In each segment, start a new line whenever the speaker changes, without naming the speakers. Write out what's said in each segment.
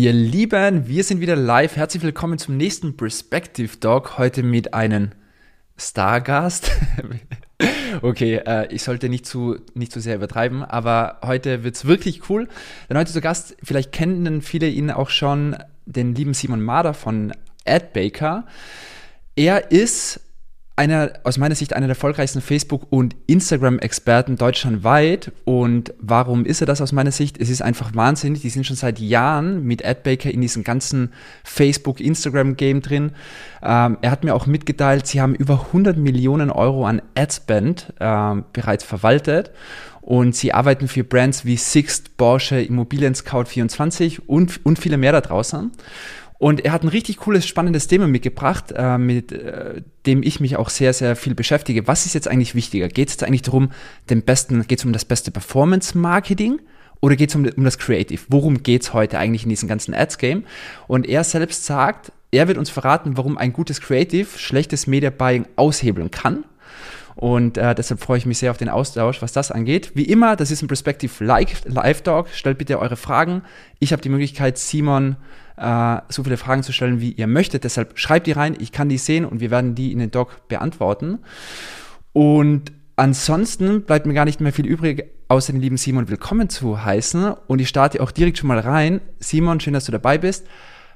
Ihr Lieben, wir sind wieder live. Herzlich willkommen zum nächsten Perspective Dog. Heute mit einem Stargast. okay, äh, ich sollte nicht zu, nicht zu sehr übertreiben, aber heute wird es wirklich cool. Denn heute zu Gast, vielleicht kennen viele ihn auch schon, den lieben Simon Mader von AdBaker. Er ist einer, aus meiner Sicht einer der erfolgreichsten Facebook- und Instagram-Experten deutschlandweit. Und warum ist er das aus meiner Sicht? Es ist einfach wahnsinnig. Die sind schon seit Jahren mit AdBaker in diesem ganzen Facebook-Instagram-Game drin. Ähm, er hat mir auch mitgeteilt, sie haben über 100 Millionen Euro an Adspend ähm, bereits verwaltet. Und sie arbeiten für Brands wie Sixt, Porsche, Immobilien Scout 24 und, und viele mehr da draußen. Und er hat ein richtig cooles, spannendes Thema mitgebracht, äh, mit äh, dem ich mich auch sehr, sehr viel beschäftige. Was ist jetzt eigentlich wichtiger? Geht es jetzt eigentlich darum, den besten, geht es um das beste Performance-Marketing oder geht es um, um das Creative? Worum geht es heute eigentlich in diesem ganzen Ads-Game? Und er selbst sagt, er wird uns verraten, warum ein gutes Creative schlechtes Media Buying aushebeln kann. Und äh, deshalb freue ich mich sehr auf den Austausch, was das angeht. Wie immer, das ist ein Perspective Live Talk. Stellt bitte eure Fragen. Ich habe die Möglichkeit, Simon äh, so viele Fragen zu stellen, wie ihr möchtet. Deshalb schreibt die rein, ich kann die sehen und wir werden die in den Doc beantworten. Und ansonsten bleibt mir gar nicht mehr viel übrig, außer den lieben Simon willkommen zu heißen. Und ich starte auch direkt schon mal rein. Simon, schön, dass du dabei bist.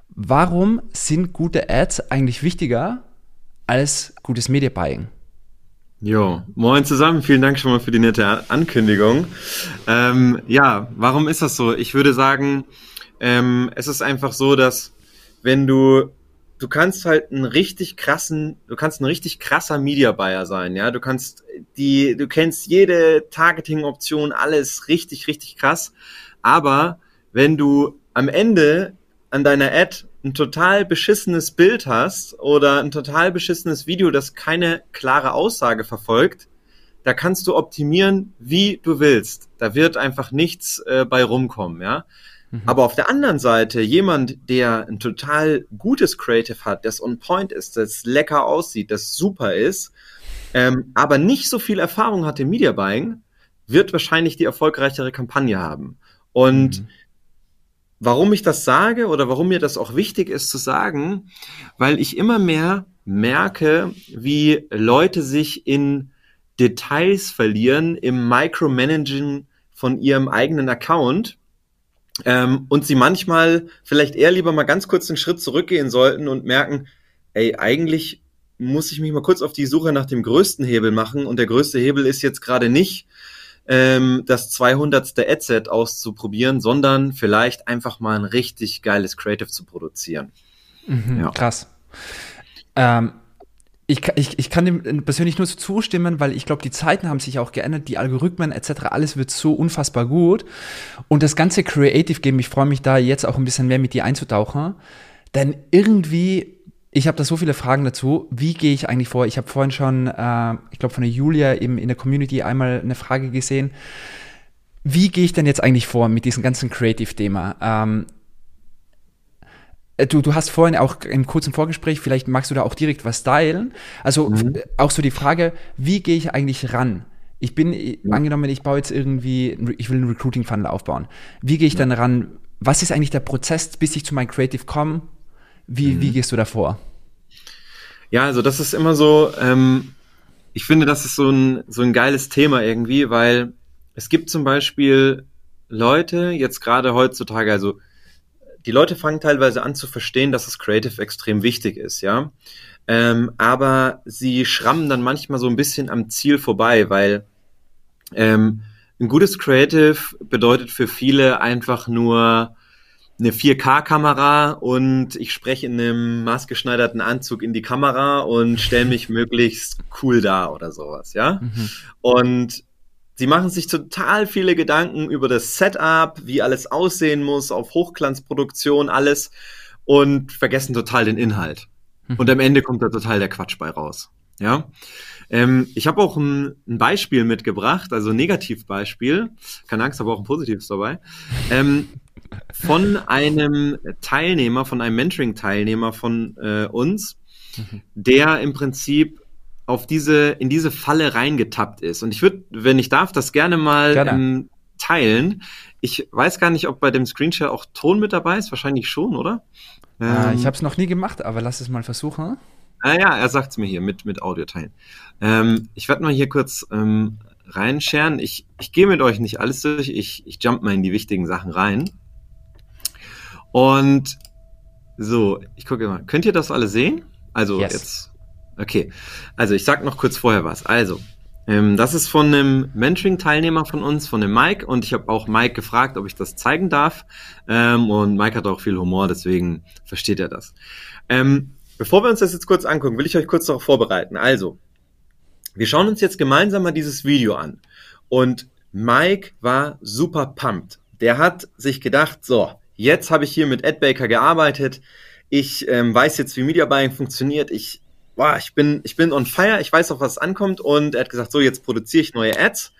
Warum sind gute Ads eigentlich wichtiger als gutes Media Buying?
Jo, moin zusammen. Vielen Dank schon mal für die nette Ankündigung. Ähm, ja, warum ist das so? Ich würde sagen, ähm, es ist einfach so, dass wenn du du kannst halt einen richtig krassen, du kannst ein richtig krasser Media Buyer sein, ja. Du kannst die, du kennst jede Targeting-Option, alles richtig, richtig krass. Aber wenn du am Ende an deiner Ad ein total beschissenes Bild hast oder ein total beschissenes Video, das keine klare Aussage verfolgt, da kannst du optimieren, wie du willst. Da wird einfach nichts äh, bei rumkommen, ja. Mhm. Aber auf der anderen Seite, jemand, der ein total gutes Creative hat, das on point ist, das lecker aussieht, das super ist, ähm, aber nicht so viel Erfahrung hat im Media Buying, wird wahrscheinlich die erfolgreichere Kampagne haben. Und mhm. warum ich das sage oder warum mir das auch wichtig ist zu sagen, weil ich immer mehr merke, wie Leute sich in Details verlieren im Micromanagen von ihrem eigenen Account ähm, und sie manchmal vielleicht eher lieber mal ganz kurz einen Schritt zurückgehen sollten und merken, ey, eigentlich muss ich mich mal kurz auf die Suche nach dem größten Hebel machen und der größte Hebel ist jetzt gerade nicht ähm, das 200. Adset auszuprobieren, sondern vielleicht einfach mal ein richtig geiles Creative zu produzieren.
Mhm, ja. Krass. Ähm, ich, ich, ich kann dem persönlich nur so zustimmen, weil ich glaube, die Zeiten haben sich auch geändert, die Algorithmen etc., alles wird so unfassbar gut. Und das ganze Creative Game, ich freue mich da jetzt auch ein bisschen mehr mit dir einzutauchen, denn irgendwie, ich habe da so viele Fragen dazu, wie gehe ich eigentlich vor? Ich habe vorhin schon, äh, ich glaube, von der Julia eben in der Community einmal eine Frage gesehen. Wie gehe ich denn jetzt eigentlich vor mit diesem ganzen Creative-Thema? Ähm, äh, Du, du hast vorhin auch im kurzen Vorgespräch, vielleicht magst du da auch direkt was teilen. Also mhm. auch so die Frage, wie gehe ich eigentlich ran? Ich bin, ja. angenommen, ich baue jetzt irgendwie, ich will einen Recruiting-Funnel aufbauen. Wie gehe ich ja. dann ran? Was ist eigentlich der Prozess, bis ich zu meinem Creative komme? Wie, mhm. wie gehst du davor?
Ja, also das ist immer so, ähm, ich finde, das ist so ein, so ein geiles Thema irgendwie, weil es gibt zum Beispiel Leute, jetzt gerade heutzutage, also die Leute fangen teilweise an zu verstehen, dass das Creative extrem wichtig ist, ja. Ähm, aber sie schrammen dann manchmal so ein bisschen am Ziel vorbei, weil ähm, ein gutes Creative bedeutet für viele einfach nur eine 4K-Kamera und ich spreche in einem maßgeschneiderten Anzug in die Kamera und stelle mich möglichst cool da oder sowas, ja. Mhm. Und Sie machen sich total viele Gedanken über das Setup, wie alles aussehen muss, auf Hochglanzproduktion, alles und vergessen total den Inhalt. Hm. Und am Ende kommt da total der Quatsch bei raus. Ja, ähm, ich habe auch ein, ein, Beispiel mitgebracht, also ein Negativbeispiel, keine Angst, aber auch ein positives dabei, ähm, von einem Teilnehmer, von einem Mentoring-Teilnehmer von äh, uns, mhm. der im Prinzip auf diese, in diese Falle reingetappt ist. Und ich würde, wenn ich darf, das gerne mal gerne. Ähm, teilen. ich weiß gar nicht, ob bei dem Screenshare auch Ton mit dabei ist. Wahrscheinlich schon, oder?
Ähm, ich habe es noch nie gemacht, aber lass es mal versuchen.
Ah ja, er sagt es mir hier mit, mit Audio teilen. Ähm, ich werde mal hier kurz ähm, reinscheren. Ich, ich gehe mit euch nicht alles durch. Ich, ich jump mal in die wichtigen Sachen rein. Und so, ich gucke mal. Könnt ihr das alle sehen? Also yes. jetzt. Okay. Also ich sag noch kurz vorher was. Also, ähm, das ist von einem Mentoring-Teilnehmer von uns, von dem Mike. Und ich habe auch Mike gefragt, ob ich das zeigen darf. Ähm, und Mike hat auch viel Humor, deswegen versteht er das. Ähm, bevor wir uns das jetzt kurz angucken, will ich euch kurz darauf vorbereiten. Also, wir schauen uns jetzt gemeinsam mal dieses Video an. Und Mike war super pumped. Der hat sich gedacht, so, jetzt habe ich hier mit Ed Baker gearbeitet. Ich ähm, weiß jetzt, wie Media Buying funktioniert. Ich boah, ich bin, ich bin on fire, ich weiß auch, was ankommt und er hat gesagt, so, jetzt produziere ich neue Ads.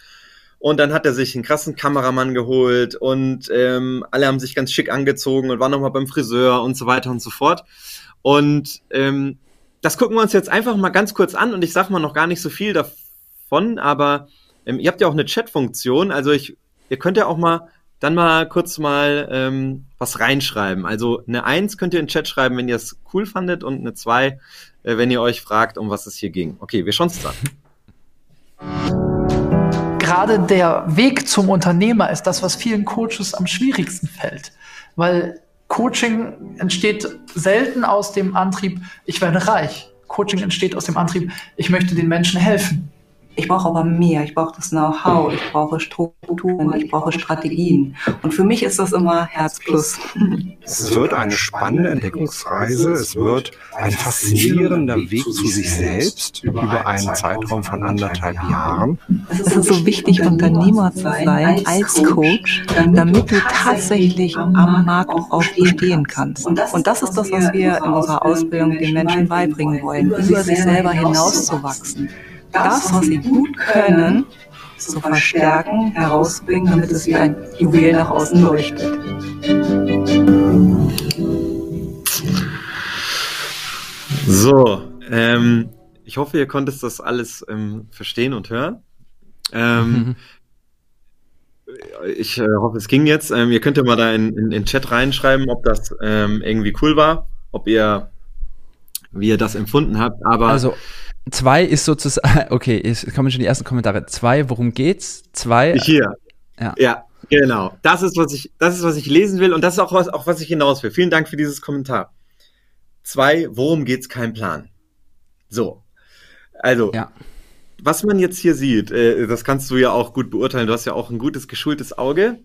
Und dann hat er sich einen krassen Kameramann geholt und ähm, alle haben sich ganz schick angezogen und waren nochmal beim Friseur und so weiter und so fort. Und ähm, das gucken wir uns jetzt einfach mal ganz kurz an und ich sage mal noch gar nicht so viel davon, aber ähm, ihr habt ja auch eine Chat-Funktion, also ich, ihr könnt ja auch mal dann mal kurz mal ähm, was reinschreiben. Also eine Eins könnt ihr in den Chat schreiben, wenn ihr es cool fandet und eine Zwei, wenn ihr euch fragt, um was es hier ging. Okay, wir schauen es an.
Gerade der Weg zum Unternehmer ist das, was vielen Coaches am schwierigsten fällt. Weil Coaching entsteht selten aus dem Antrieb, ich werde reich. Coaching entsteht aus dem Antrieb, ich möchte den Menschen helfen.
Ich brauche aber mehr. Ich brauche das Know-how. Ich brauche Strukturen. Ich brauche Strategien. Und für mich ist das immer Herz plus.
Es wird eine spannende Entdeckungsreise. Es wird ein faszinierender Weg zu sich selbst über einen Zeitraum von anderthalb Jahren.
Es ist so wichtig, Unternehmer zu sein als Coach, damit du tatsächlich am Markt auch bestehen kannst. Und das ist das, was wir in unserer Ausbildung den Menschen beibringen wollen, über sich selber hinauszuwachsen das, was sie gut können, zu verstärken, herauszubringen, damit es wie ein Juwel nach außen leuchtet.
So, ähm, ich hoffe, ihr konntet das alles ähm, verstehen und hören. Ähm. Ich äh, hoffe, es ging jetzt. Ähm, ihr könnt ja mal da in, in, in Chat reinschreiben, ob das ähm, irgendwie cool war, ob ihr, wie ihr das empfunden habt. Aber
also Zwei ist sozusagen, okay, es kommen schon die ersten Kommentare. Zwei, worum geht's? Zwei.
Hier. Ja. ja, genau. Das ist, was ich, das ist, was ich lesen will und das ist auch was, auch was ich hinaus will. Vielen Dank für dieses Kommentar. Zwei, worum geht's? Kein Plan. So. Also, ja. was man jetzt hier sieht, äh, das kannst du ja auch gut beurteilen. Du hast ja auch ein gutes, geschultes Auge.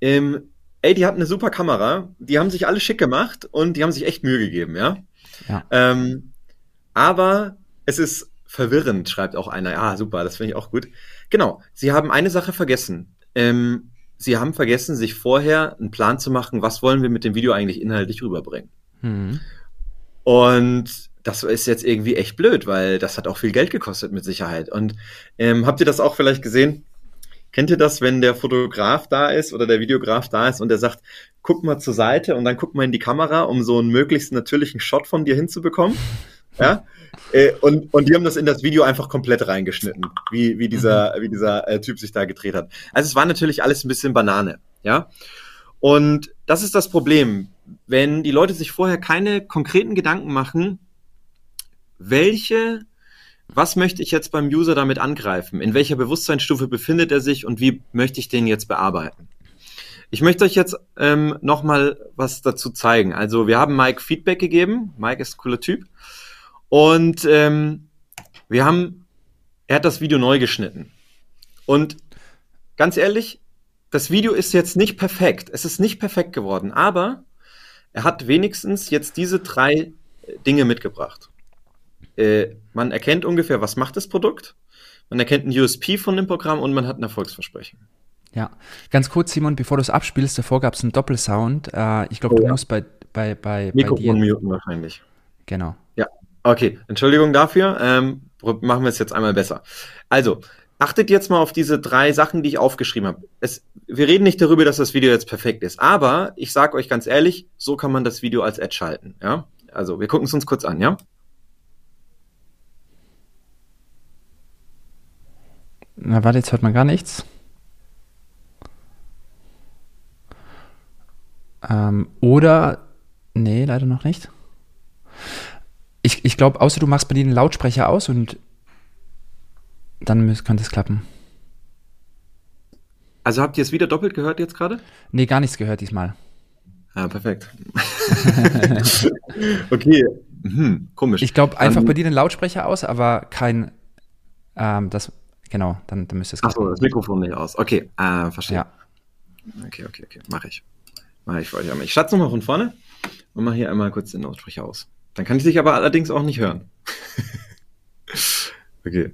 Ähm, ey, die hatten eine super Kamera. Die haben sich alle schick gemacht und die haben sich echt Mühe gegeben, ja. ja. Ähm, aber es ist verwirrend, schreibt auch einer. Ja, super, das finde ich auch gut. Genau, Sie haben eine Sache vergessen. Ähm, Sie haben vergessen, sich vorher einen Plan zu machen, was wollen wir mit dem Video eigentlich inhaltlich rüberbringen. Mhm. Und das ist jetzt irgendwie echt blöd, weil das hat auch viel Geld gekostet mit Sicherheit. Und ähm, habt ihr das auch vielleicht gesehen? Kennt ihr das, wenn der Fotograf da ist oder der Videograf da ist und der sagt, guck mal zur Seite und dann guck mal in die Kamera, um so einen möglichst natürlichen Shot von dir hinzubekommen? Ja? Äh, und, und die haben das in das Video einfach komplett reingeschnitten, wie, wie dieser, mhm. wie dieser äh, Typ sich da gedreht hat. Also es war natürlich alles ein bisschen Banane, ja. Und das ist das Problem, wenn die Leute sich vorher keine konkreten Gedanken machen, welche, was möchte ich jetzt beim User damit angreifen? In welcher Bewusstseinsstufe befindet er sich und wie möchte ich den jetzt bearbeiten? Ich möchte euch jetzt ähm, nochmal was dazu zeigen. Also wir haben Mike Feedback gegeben. Mike ist ein cooler Typ. Und ähm, wir haben, er hat das Video neu geschnitten. Und ganz ehrlich, das Video ist jetzt nicht perfekt. Es ist nicht perfekt geworden, aber er hat wenigstens jetzt diese drei Dinge mitgebracht. Äh, man erkennt ungefähr, was macht das Produkt. Man erkennt ein USP von dem Programm und man hat ein Erfolgsversprechen.
Ja, ganz kurz, Simon, bevor du es abspielst, davor gab es einen Doppelsound. Äh, ich glaube, oh, du ja. musst bei, bei, bei,
Mikrofon bei dir... muten wahrscheinlich.
Genau.
Okay, Entschuldigung dafür. Ähm, machen wir es jetzt einmal besser. Also, achtet jetzt mal auf diese drei Sachen, die ich aufgeschrieben habe. Wir reden nicht darüber, dass das Video jetzt perfekt ist, aber ich sage euch ganz ehrlich, so kann man das Video als Ad schalten. Ja? Also, wir gucken es uns kurz an, ja?
Na, warte, jetzt hört man gar nichts. Ähm, oder, nee, leider noch nicht. Ich, ich glaube, außer du machst bei dir den Lautsprecher aus und dann könnte es klappen.
Also habt ihr es wieder doppelt gehört jetzt gerade?
Nee, gar nichts gehört diesmal.
Ja, perfekt. okay, mhm, komisch.
Ich glaube, einfach
Dann-
bei dir den Lautsprecher aus, aber kein, ähm, das, genau, dann, dann müsste es
Achso, das Mikrofon nicht aus. Okay, äh, verstehe.
Ja.
Okay, okay, okay, mache ich. Mache ich für euch einmal. Ich starte nochmal von vorne und mache hier einmal kurz den Lautsprecher aus. Dann kann ich dich aber allerdings auch nicht hören. okay.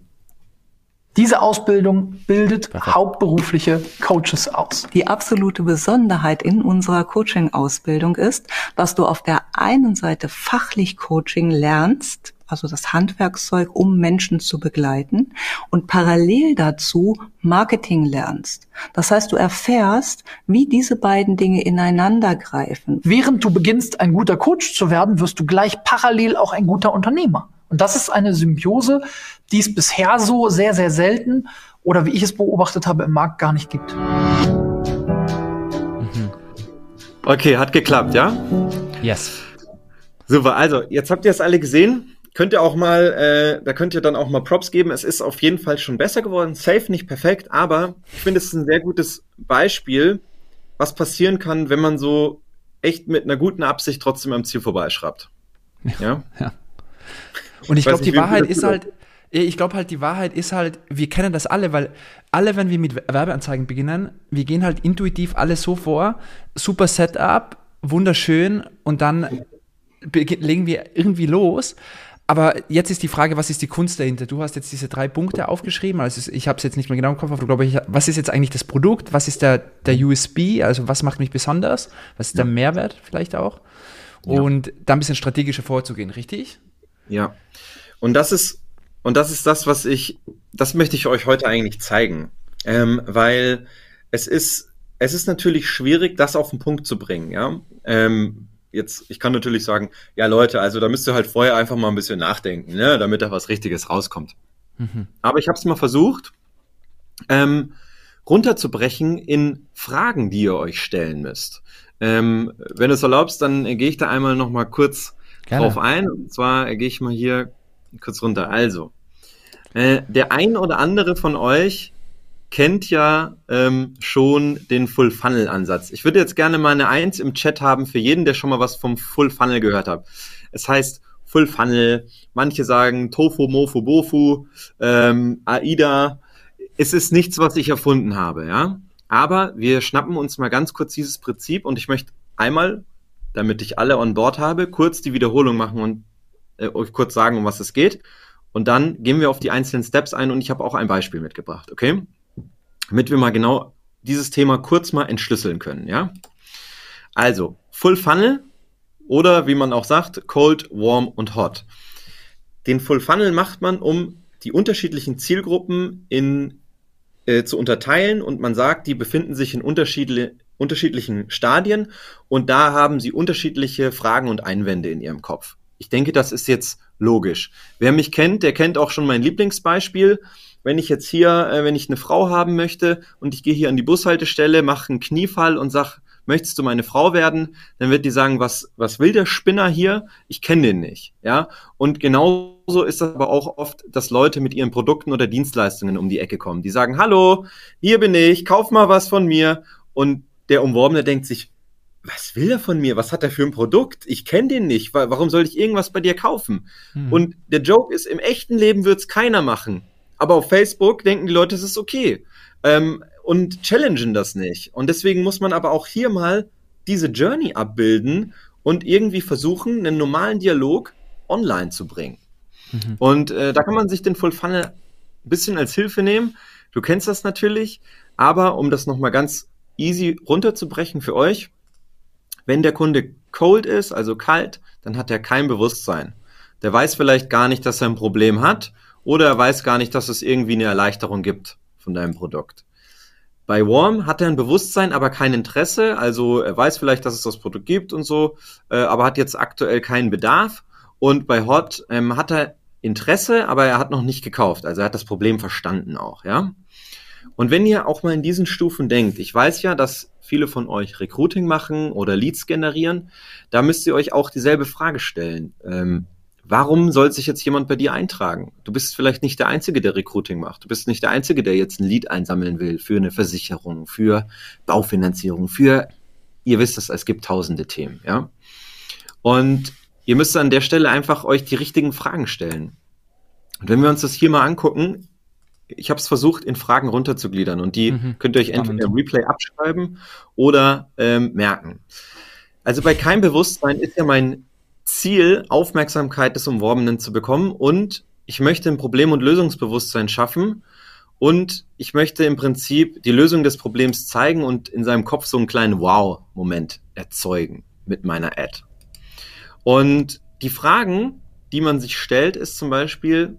Diese Ausbildung bildet
Perfekt.
hauptberufliche Coaches aus.
Die absolute Besonderheit in unserer Coaching-Ausbildung ist, dass du auf der einen Seite fachlich Coaching lernst, also das Handwerkszeug, um Menschen zu begleiten, und parallel dazu Marketing lernst. Das heißt, du erfährst, wie diese beiden Dinge ineinander greifen.
Während du beginnst, ein guter Coach zu werden, wirst du gleich parallel auch ein guter Unternehmer. Und das ist eine Symbiose, die es bisher so sehr, sehr selten oder wie ich es beobachtet habe, im Markt gar nicht gibt.
Okay, hat geklappt, ja?
Yes.
Super, also jetzt habt ihr es alle gesehen. Könnt ihr auch mal, äh, da könnt ihr dann auch mal Props geben. Es ist auf jeden Fall schon besser geworden. Safe nicht perfekt, aber ich finde, es ist ein sehr gutes Beispiel, was passieren kann, wenn man so echt mit einer guten Absicht trotzdem am Ziel vorbeischraubt. Ja?
Und ich
Weiß
glaube,
nicht,
die Wahrheit ist halt, ich glaube halt, die Wahrheit ist halt, wir kennen das alle, weil alle, wenn wir mit Werbeanzeigen beginnen, wir gehen halt intuitiv alles so vor, super Setup, wunderschön und dann legen wir irgendwie los. Aber jetzt ist die Frage, was ist die Kunst dahinter? Du hast jetzt diese drei Punkte aufgeschrieben, also ich habe es jetzt nicht mehr genau im Kopf, aber glaube ich, was ist jetzt eigentlich das Produkt? Was ist der, der USB? Also was macht mich besonders? Was ist der Mehrwert vielleicht auch? Und dann ein bisschen strategischer vorzugehen, richtig?
Ja. Und das ist, und das ist das, was ich, das möchte ich euch heute eigentlich zeigen. Ähm, weil es ist, es ist natürlich schwierig, das auf den Punkt zu bringen, ja. Ähm, jetzt, ich kann natürlich sagen, ja Leute, also da müsst ihr halt vorher einfach mal ein bisschen nachdenken, ne, damit da was Richtiges rauskommt. Aber ich habe es mal versucht, ähm, runterzubrechen in Fragen, die ihr euch stellen müsst. Ähm, wenn du es erlaubst, dann äh, gehe ich da einmal noch mal kurz
Gerne.
drauf ein. Und zwar äh, gehe ich mal hier kurz runter. Also, äh, der ein oder andere von euch kennt ja ähm, schon den Full-Funnel-Ansatz. Ich würde jetzt gerne mal eine Eins im Chat haben für jeden, der schon mal was vom Full-Funnel gehört hat. Es heißt Full-Funnel, manche sagen Tofu, Mofu, Bofu, ähm, AIDA. Es ist nichts, was ich erfunden habe, ja. Aber wir schnappen uns mal ganz kurz dieses Prinzip und ich möchte einmal, damit ich alle on board habe, kurz die Wiederholung machen und äh, euch kurz sagen, um was es geht. Und dann gehen wir auf die einzelnen Steps ein und ich habe auch ein Beispiel mitgebracht, okay? Damit wir mal genau dieses Thema kurz mal entschlüsseln können, ja? Also, Full Funnel oder wie man auch sagt, Cold, Warm und Hot. Den Full Funnel macht man, um die unterschiedlichen Zielgruppen in, äh, zu unterteilen und man sagt, die befinden sich in unterschiedli unterschiedlichen Stadien und da haben sie unterschiedliche Fragen und Einwände in ihrem Kopf. Ich denke, das ist jetzt logisch. Wer mich kennt, der kennt auch schon mein Lieblingsbeispiel. Wenn ich jetzt hier, äh, wenn ich eine Frau haben möchte und ich gehe hier an die Bushaltestelle, mache einen Kniefall und sag, möchtest du meine Frau werden? Dann wird die sagen, was, was will der Spinner hier? Ich kenne den nicht, ja? Und genauso ist das aber auch oft, dass Leute mit ihren Produkten oder Dienstleistungen um die Ecke kommen. Die sagen, hallo, hier bin ich, kauf mal was von mir. Und der Umworbene denkt sich, was will er von mir? Was hat er für ein Produkt? Ich kenne den nicht. Wa- Warum soll ich irgendwas bei dir kaufen?
Hm.
Und der Joke ist, im echten Leben wird's keiner machen. Aber auf Facebook denken die Leute, es ist okay. Ähm, und challengen das nicht. Und deswegen muss man aber auch hier mal diese Journey abbilden und irgendwie versuchen, einen normalen Dialog online zu bringen.
Mhm.
Und äh, da kann man sich den Full Funnel ein bisschen als Hilfe nehmen. Du kennst das natürlich, aber um das nochmal ganz easy runterzubrechen für euch, wenn der Kunde cold ist, also kalt, dann hat er kein Bewusstsein. Der weiß vielleicht gar nicht, dass er ein Problem hat oder er weiß gar nicht, dass es irgendwie eine Erleichterung gibt von deinem Produkt. Bei Warm hat er ein Bewusstsein, aber kein Interesse. Also er weiß vielleicht, dass es das Produkt gibt und so, äh, aber hat jetzt aktuell keinen Bedarf. Und bei Hot ähm, hat er Interesse, aber er hat noch nicht gekauft. Also er hat das Problem verstanden auch, ja. Und wenn ihr auch mal in diesen Stufen denkt, ich weiß ja, dass viele von euch Recruiting machen oder Leads generieren, da müsst ihr euch auch dieselbe Frage stellen. Ähm, warum soll sich jetzt jemand bei dir eintragen? Du bist vielleicht nicht der Einzige, der Recruiting macht. Du bist nicht der Einzige, der jetzt ein Lead einsammeln will für eine Versicherung, für Baufinanzierung, für, ihr wisst es, es gibt tausende Themen, ja. Und ihr müsst an der Stelle einfach euch die richtigen Fragen stellen. Und wenn wir uns das hier mal angucken, ich habe es versucht, in Fragen runterzugliedern und die mhm. könnt ihr euch entweder im Replay abschreiben oder ähm, merken. Also bei keinem Bewusstsein ist ja mein Ziel, Aufmerksamkeit des Umworbenen zu bekommen und ich möchte ein Problem- und Lösungsbewusstsein schaffen und ich möchte im Prinzip die Lösung des Problems zeigen und in seinem Kopf so einen kleinen Wow-Moment erzeugen mit meiner Ad. Und die Fragen, die man sich stellt, ist zum Beispiel,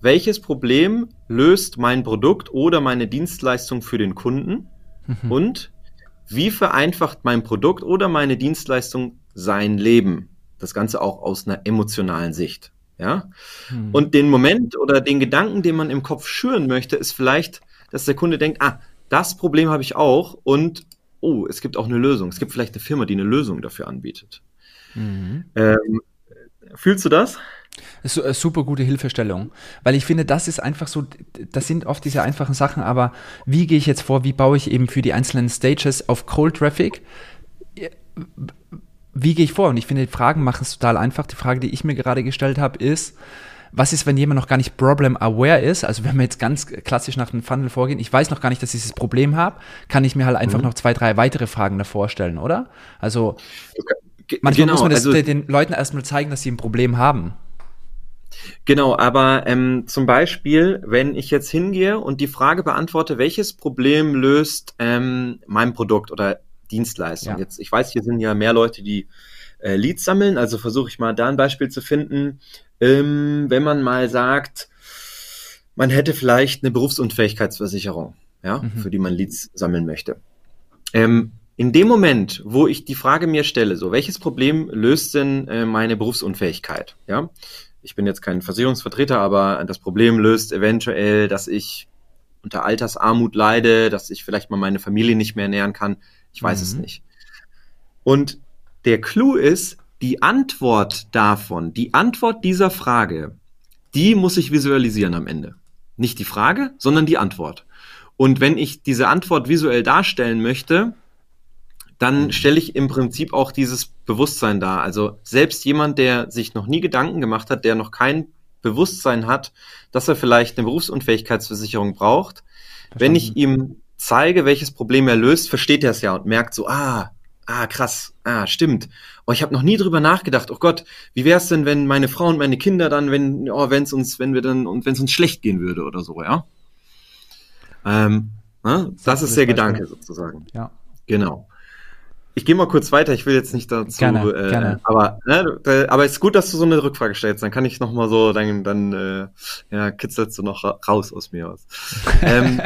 welches Problem löst mein Produkt oder meine Dienstleistung für den Kunden mhm. und wie vereinfacht mein Produkt oder meine Dienstleistung sein Leben? Das Ganze auch aus einer emotionalen Sicht. Ja? Mhm. Und den Moment oder den Gedanken, den man im Kopf schüren möchte, ist vielleicht, dass der Kunde denkt, ah, das Problem habe ich auch und oh, es gibt auch eine Lösung. Es gibt vielleicht eine Firma, die eine Lösung dafür anbietet. Mhm. Ähm, fühlst du das?
Super gute Hilfestellung, weil ich finde, das ist einfach so, das sind oft diese einfachen Sachen, aber wie gehe ich jetzt vor, wie baue ich eben für die einzelnen Stages auf Cold Traffic? Wie gehe ich vor? Und ich finde, die Fragen machen es total einfach. Die Frage, die ich mir gerade gestellt habe, ist, was ist, wenn jemand noch gar nicht problem aware ist? Also wenn wir jetzt ganz klassisch nach dem Funnel vorgehen, ich weiß noch gar nicht, dass ich dieses Problem habe, kann ich mir halt einfach mhm. noch zwei, drei weitere Fragen davor stellen, oder? Also manchmal genau, muss man das also, den Leuten erstmal zeigen, dass sie ein Problem haben.
Genau, aber ähm, zum Beispiel, wenn ich jetzt hingehe und die Frage beantworte, welches Problem löst ähm, mein Produkt oder Dienstleistung? Ja. Jetzt, ich weiß, hier sind ja mehr Leute, die äh, Leads sammeln, also versuche ich mal da ein Beispiel zu finden. Ähm, wenn man mal sagt, man hätte vielleicht eine Berufsunfähigkeitsversicherung, ja, mhm. für die man Leads sammeln möchte. Ähm, in dem Moment, wo ich die Frage mir stelle, so welches Problem löst denn äh, meine Berufsunfähigkeit, ja, ich bin jetzt kein Versicherungsvertreter, aber das Problem löst eventuell, dass ich unter Altersarmut leide, dass ich vielleicht mal meine Familie nicht mehr ernähren kann. Ich weiß mhm. es nicht. Und der Clou ist, die Antwort davon, die Antwort dieser Frage, die muss ich visualisieren am Ende. Nicht die Frage, sondern die Antwort. Und wenn ich diese Antwort visuell darstellen möchte, dann stelle ich im Prinzip auch dieses Bewusstsein dar. Also selbst jemand, der sich noch nie Gedanken gemacht hat, der noch kein Bewusstsein hat, dass er vielleicht eine Berufsunfähigkeitsversicherung braucht, Verstanden. wenn ich ihm zeige, welches Problem er löst, versteht er es ja und merkt so, ah, ah, krass, ah, stimmt. Oh, ich habe noch nie drüber nachgedacht. Oh Gott, wie wäre es denn, wenn meine Frau und meine Kinder dann, wenn, oh, wenn es uns, wenn wir dann und wenn es uns schlecht gehen würde oder so, ja? Ähm, na, das, das ist der Gedanke sozusagen. Ja. Genau. Ich gehe mal kurz weiter, ich will jetzt nicht dazu, gerne, äh, gerne. aber ne, aber es ist gut, dass du so eine Rückfrage stellst, dann kann ich noch mal so, dann, dann äh, ja, kitzelst du noch raus aus mir aus. ähm,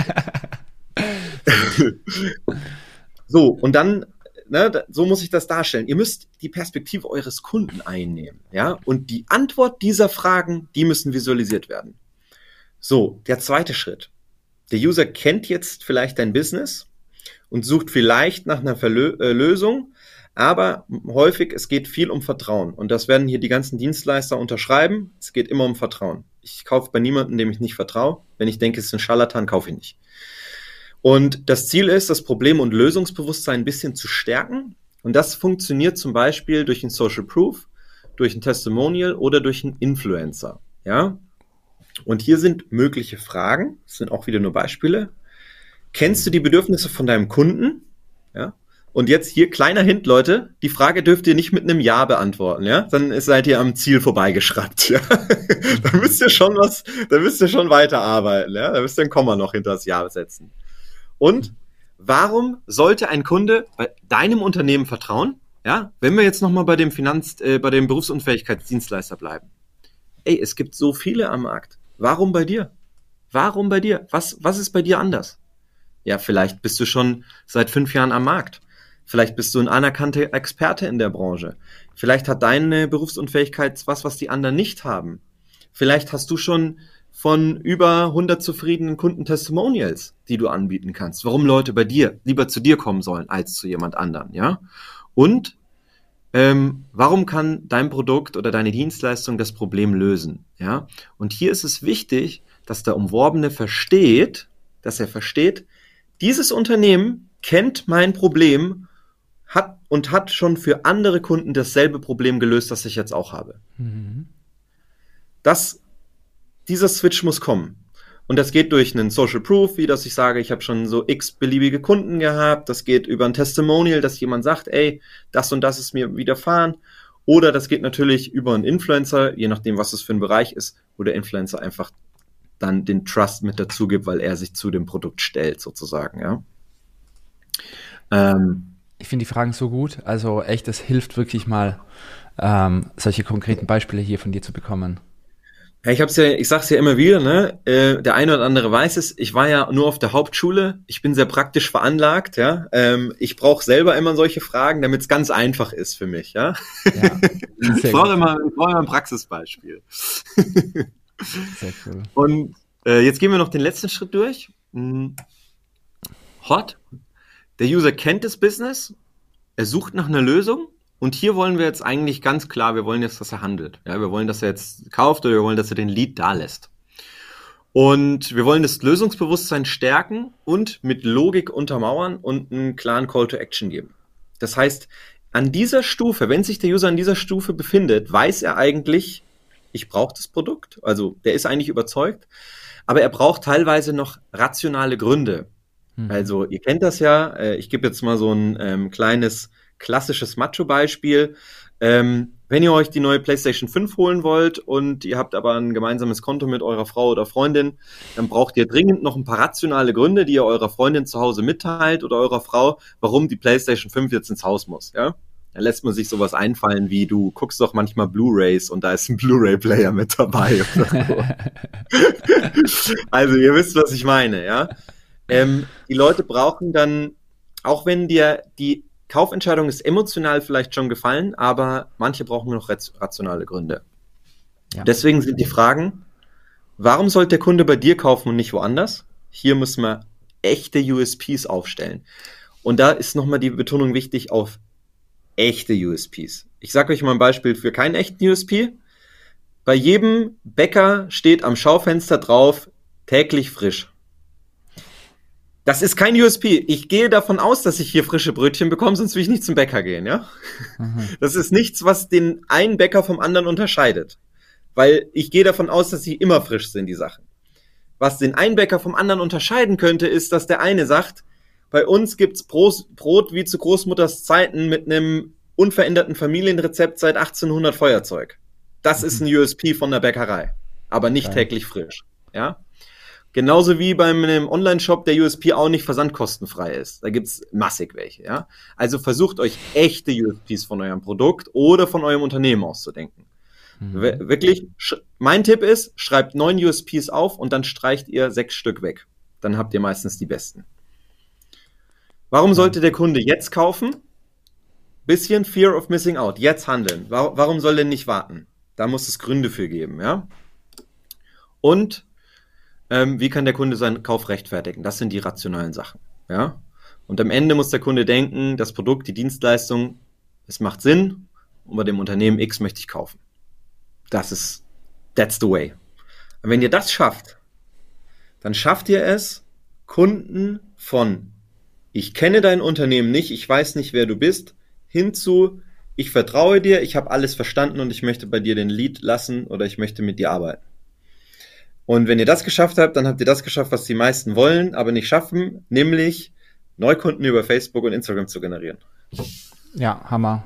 so, und dann, ne, so muss ich das darstellen. Ihr müsst die Perspektive eures Kunden einnehmen, ja, und die Antwort dieser Fragen, die müssen visualisiert werden. So, der zweite Schritt. Der User kennt jetzt vielleicht dein Business, und sucht vielleicht nach einer Verlö äh, Lösung. Aber häufig, es geht viel um Vertrauen. Und das werden hier die ganzen Dienstleister unterschreiben. Es geht immer um Vertrauen. Ich kaufe bei niemandem, dem ich nicht vertraue. Wenn ich denke, es ist ein Scharlatan, kaufe ich nicht. Und das Ziel ist, das Problem- und Lösungsbewusstsein ein bisschen zu stärken. Und das funktioniert zum Beispiel durch ein Social Proof, durch ein Testimonial oder durch einen Influencer. Ja? Und hier sind mögliche Fragen. Das sind auch wieder nur Beispiele kennst du die Bedürfnisse von deinem Kunden? Ja. Und jetzt hier kleiner Hint, Leute, die Frage dürft ihr nicht mit einem Ja beantworten, ja? Dann seid ihr am Ziel vorbeigeschraubt, ja? da müsst ihr schon was, da müsst ihr schon weiterarbeiten, ja? Da müsst ihr ein Komma noch hinter das Ja setzen. Und warum sollte ein Kunde bei deinem Unternehmen vertrauen? Ja, wenn wir jetzt nochmal bei dem Finanz, äh, bei dem Berufsunfähigkeitsdienstleister bleiben. Ey, es gibt so viele am Markt. Warum bei dir? Warum bei dir? Was, was ist bei dir anders? Ja, vielleicht bist du schon seit fünf Jahren am Markt. Vielleicht bist du ein anerkannter Experte in der Branche. Vielleicht hat deine Berufsunfähigkeit was, was die anderen nicht haben. Vielleicht hast du schon von über 100 zufriedenen Kunden-Testimonials, die du anbieten kannst. Warum Leute bei dir lieber zu dir kommen sollen als zu jemand anderen, ja? Und ähm, warum kann dein Produkt oder deine Dienstleistung das Problem lösen, ja? Und hier ist es wichtig, dass der Umworbene versteht, dass er versteht, dieses Unternehmen kennt mein Problem hat und hat schon für andere Kunden dasselbe Problem gelöst, das ich jetzt auch habe. Mhm. Das, dieser Switch muss kommen. Und das geht durch einen Social Proof, wie dass ich sage, ich habe schon so x beliebige Kunden gehabt. Das geht über ein Testimonial, dass jemand sagt, ey, das und das ist mir widerfahren. Oder das geht natürlich über einen Influencer, je nachdem, was es für ein Bereich ist, wo der Influencer einfach dann den Trust mit dazu gibt, weil er sich zu dem Produkt stellt, sozusagen, ja.
Ähm, ich finde die Fragen so gut. Also echt, es hilft wirklich mal, ähm, solche konkreten Beispiele hier von dir zu bekommen.
Ja, ich hab's ja, ich sag's ja immer wieder, ne? Äh, der eine oder andere weiß es. Ich war ja nur auf der Hauptschule. Ich bin sehr praktisch veranlagt, ja. Ähm, ich brauche selber immer solche Fragen, damit es ganz einfach ist für mich, ja. ja ich brauche immer, ich brauch immer ein Praxisbeispiel. sehr cool. Und äh, jetzt gehen wir noch den letzten Schritt durch. Hm. Hot. Der User kennt das Business, er sucht nach einer Lösung und hier wollen wir jetzt eigentlich ganz klar, wir wollen jetzt, dass er handelt. Ja, wir wollen, dass er jetzt kauft oder wir wollen, dass er den Lead da lässt. Und wir wollen das Lösungsbewusstsein stärken und mit Logik untermauern und einen klaren Call to Action geben. Das heißt, an dieser Stufe, wenn sich der User an dieser Stufe befindet, weiß er eigentlich, ich brauche das Produkt. Also der ist eigentlich überzeugt, aber er braucht teilweise noch rationale Gründe. Mhm. Also ihr kennt das ja. Äh, ich gebe jetzt mal so ein ähm, kleines klassisches Macho-Beispiel. Ähm, wenn ihr euch die neue PlayStation 5 holen wollt und ihr habt aber ein gemeinsames Konto mit eurer Frau oder Freundin, dann braucht ihr dringend noch ein paar rationale Gründe, die ihr eurer Freundin zu Hause mitteilt oder eurer Frau, warum die PlayStation 5 jetzt ins Haus muss, ja? Dann lässt man sich sowas einfallen wie, du guckst doch manchmal Blu-Rays und da ist ein Blu-Ray-Player mit dabei. also ihr wisst, was ich meine, ja? Ähm, die Leute brauchen dann, auch wenn dir die Kaufentscheidung ist emotional vielleicht schon gefallen, aber manche brauchen noch rationale Gründe. Ja. Deswegen sind die Fragen, warum sollte der Kunde bei dir kaufen und nicht woanders? Hier müssen wir echte USPs aufstellen. Und da ist nochmal die Betonung wichtig auf echte USPs. Ich sage euch mal ein Beispiel für keinen echten USP. Bei jedem Bäcker steht am Schaufenster drauf täglich frisch. Das ist kein USP. Ich gehe davon aus, dass ich hier frische Brötchen bekomme, sonst will ich nicht zum Bäcker gehen, ja? Mhm. Das ist nichts, was den einen Bäcker vom anderen unterscheidet. Weil ich gehe davon aus, dass sie immer frisch sind, die Sachen. Was den einen Bäcker vom anderen unterscheiden könnte, ist, dass der eine sagt, bei uns gibt's Brot wie zu Großmutters Zeiten mit einem unveränderten Familienrezept seit 1800 Feuerzeug. Das mhm. ist ein USP von der Bäckerei. Aber nicht okay. täglich frisch, ja? Genauso wie beim Online-Shop der USP auch nicht versandkostenfrei ist. Da gibt's massig welche, ja. Also versucht euch echte USPs von eurem Produkt oder von eurem Unternehmen auszudenken. Mhm. Wirklich, mein Tipp ist, schreibt neun USPs auf und dann streicht ihr sechs Stück weg. Dann habt ihr meistens die besten. Warum sollte der Kunde jetzt kaufen? Bisschen Fear of Missing Out. Jetzt handeln. Warum soll er nicht warten? Da muss es Gründe für geben, ja. Und ähm, wie kann der Kunde seinen Kauf rechtfertigen? Das sind die rationalen Sachen. Ja? Und am Ende muss der Kunde denken, das Produkt, die Dienstleistung, es macht Sinn und bei dem Unternehmen X möchte ich kaufen. Das ist, that's the way. Und wenn ihr das schafft, dann schafft ihr es, Kunden von ich kenne dein Unternehmen nicht, ich weiß nicht, wer du bist, hinzu ich vertraue dir, ich habe alles verstanden und ich möchte bei dir den Lead lassen oder ich möchte mit dir arbeiten. Und wenn ihr das geschafft habt, dann habt ihr das geschafft, was die meisten wollen, aber nicht schaffen, nämlich Neukunden über Facebook und Instagram zu generieren.
Ja, Hammer.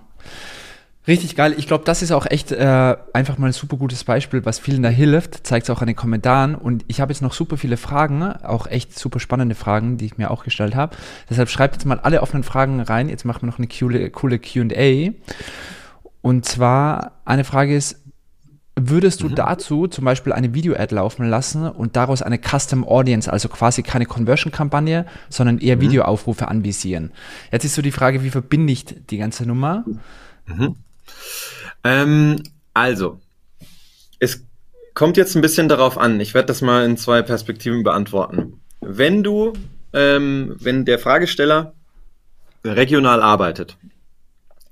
Richtig geil. Ich glaube, das ist auch echt äh, einfach mal ein super gutes Beispiel, was vielen da hilft. Zeigt es auch an den Kommentaren. Und ich habe jetzt noch super viele Fragen, auch echt super spannende Fragen, die ich mir auch gestellt habe. Deshalb schreibt jetzt mal alle offenen Fragen rein. Jetzt machen wir noch eine coole, coole QA. Und zwar, eine Frage ist, Würdest du mhm. dazu zum Beispiel eine Video-Ad laufen lassen und daraus eine Custom Audience, also quasi keine Conversion-Kampagne, sondern eher mhm. Videoaufrufe anvisieren? Jetzt ist so die Frage, wie verbinde ich die ganze Nummer?
Mhm. Ähm, also, es, kommt jetzt ein bisschen darauf an. Ich werde das mal in zwei Perspektiven beantworten. Wenn du, ähm, wenn der Fragesteller regional arbeitet,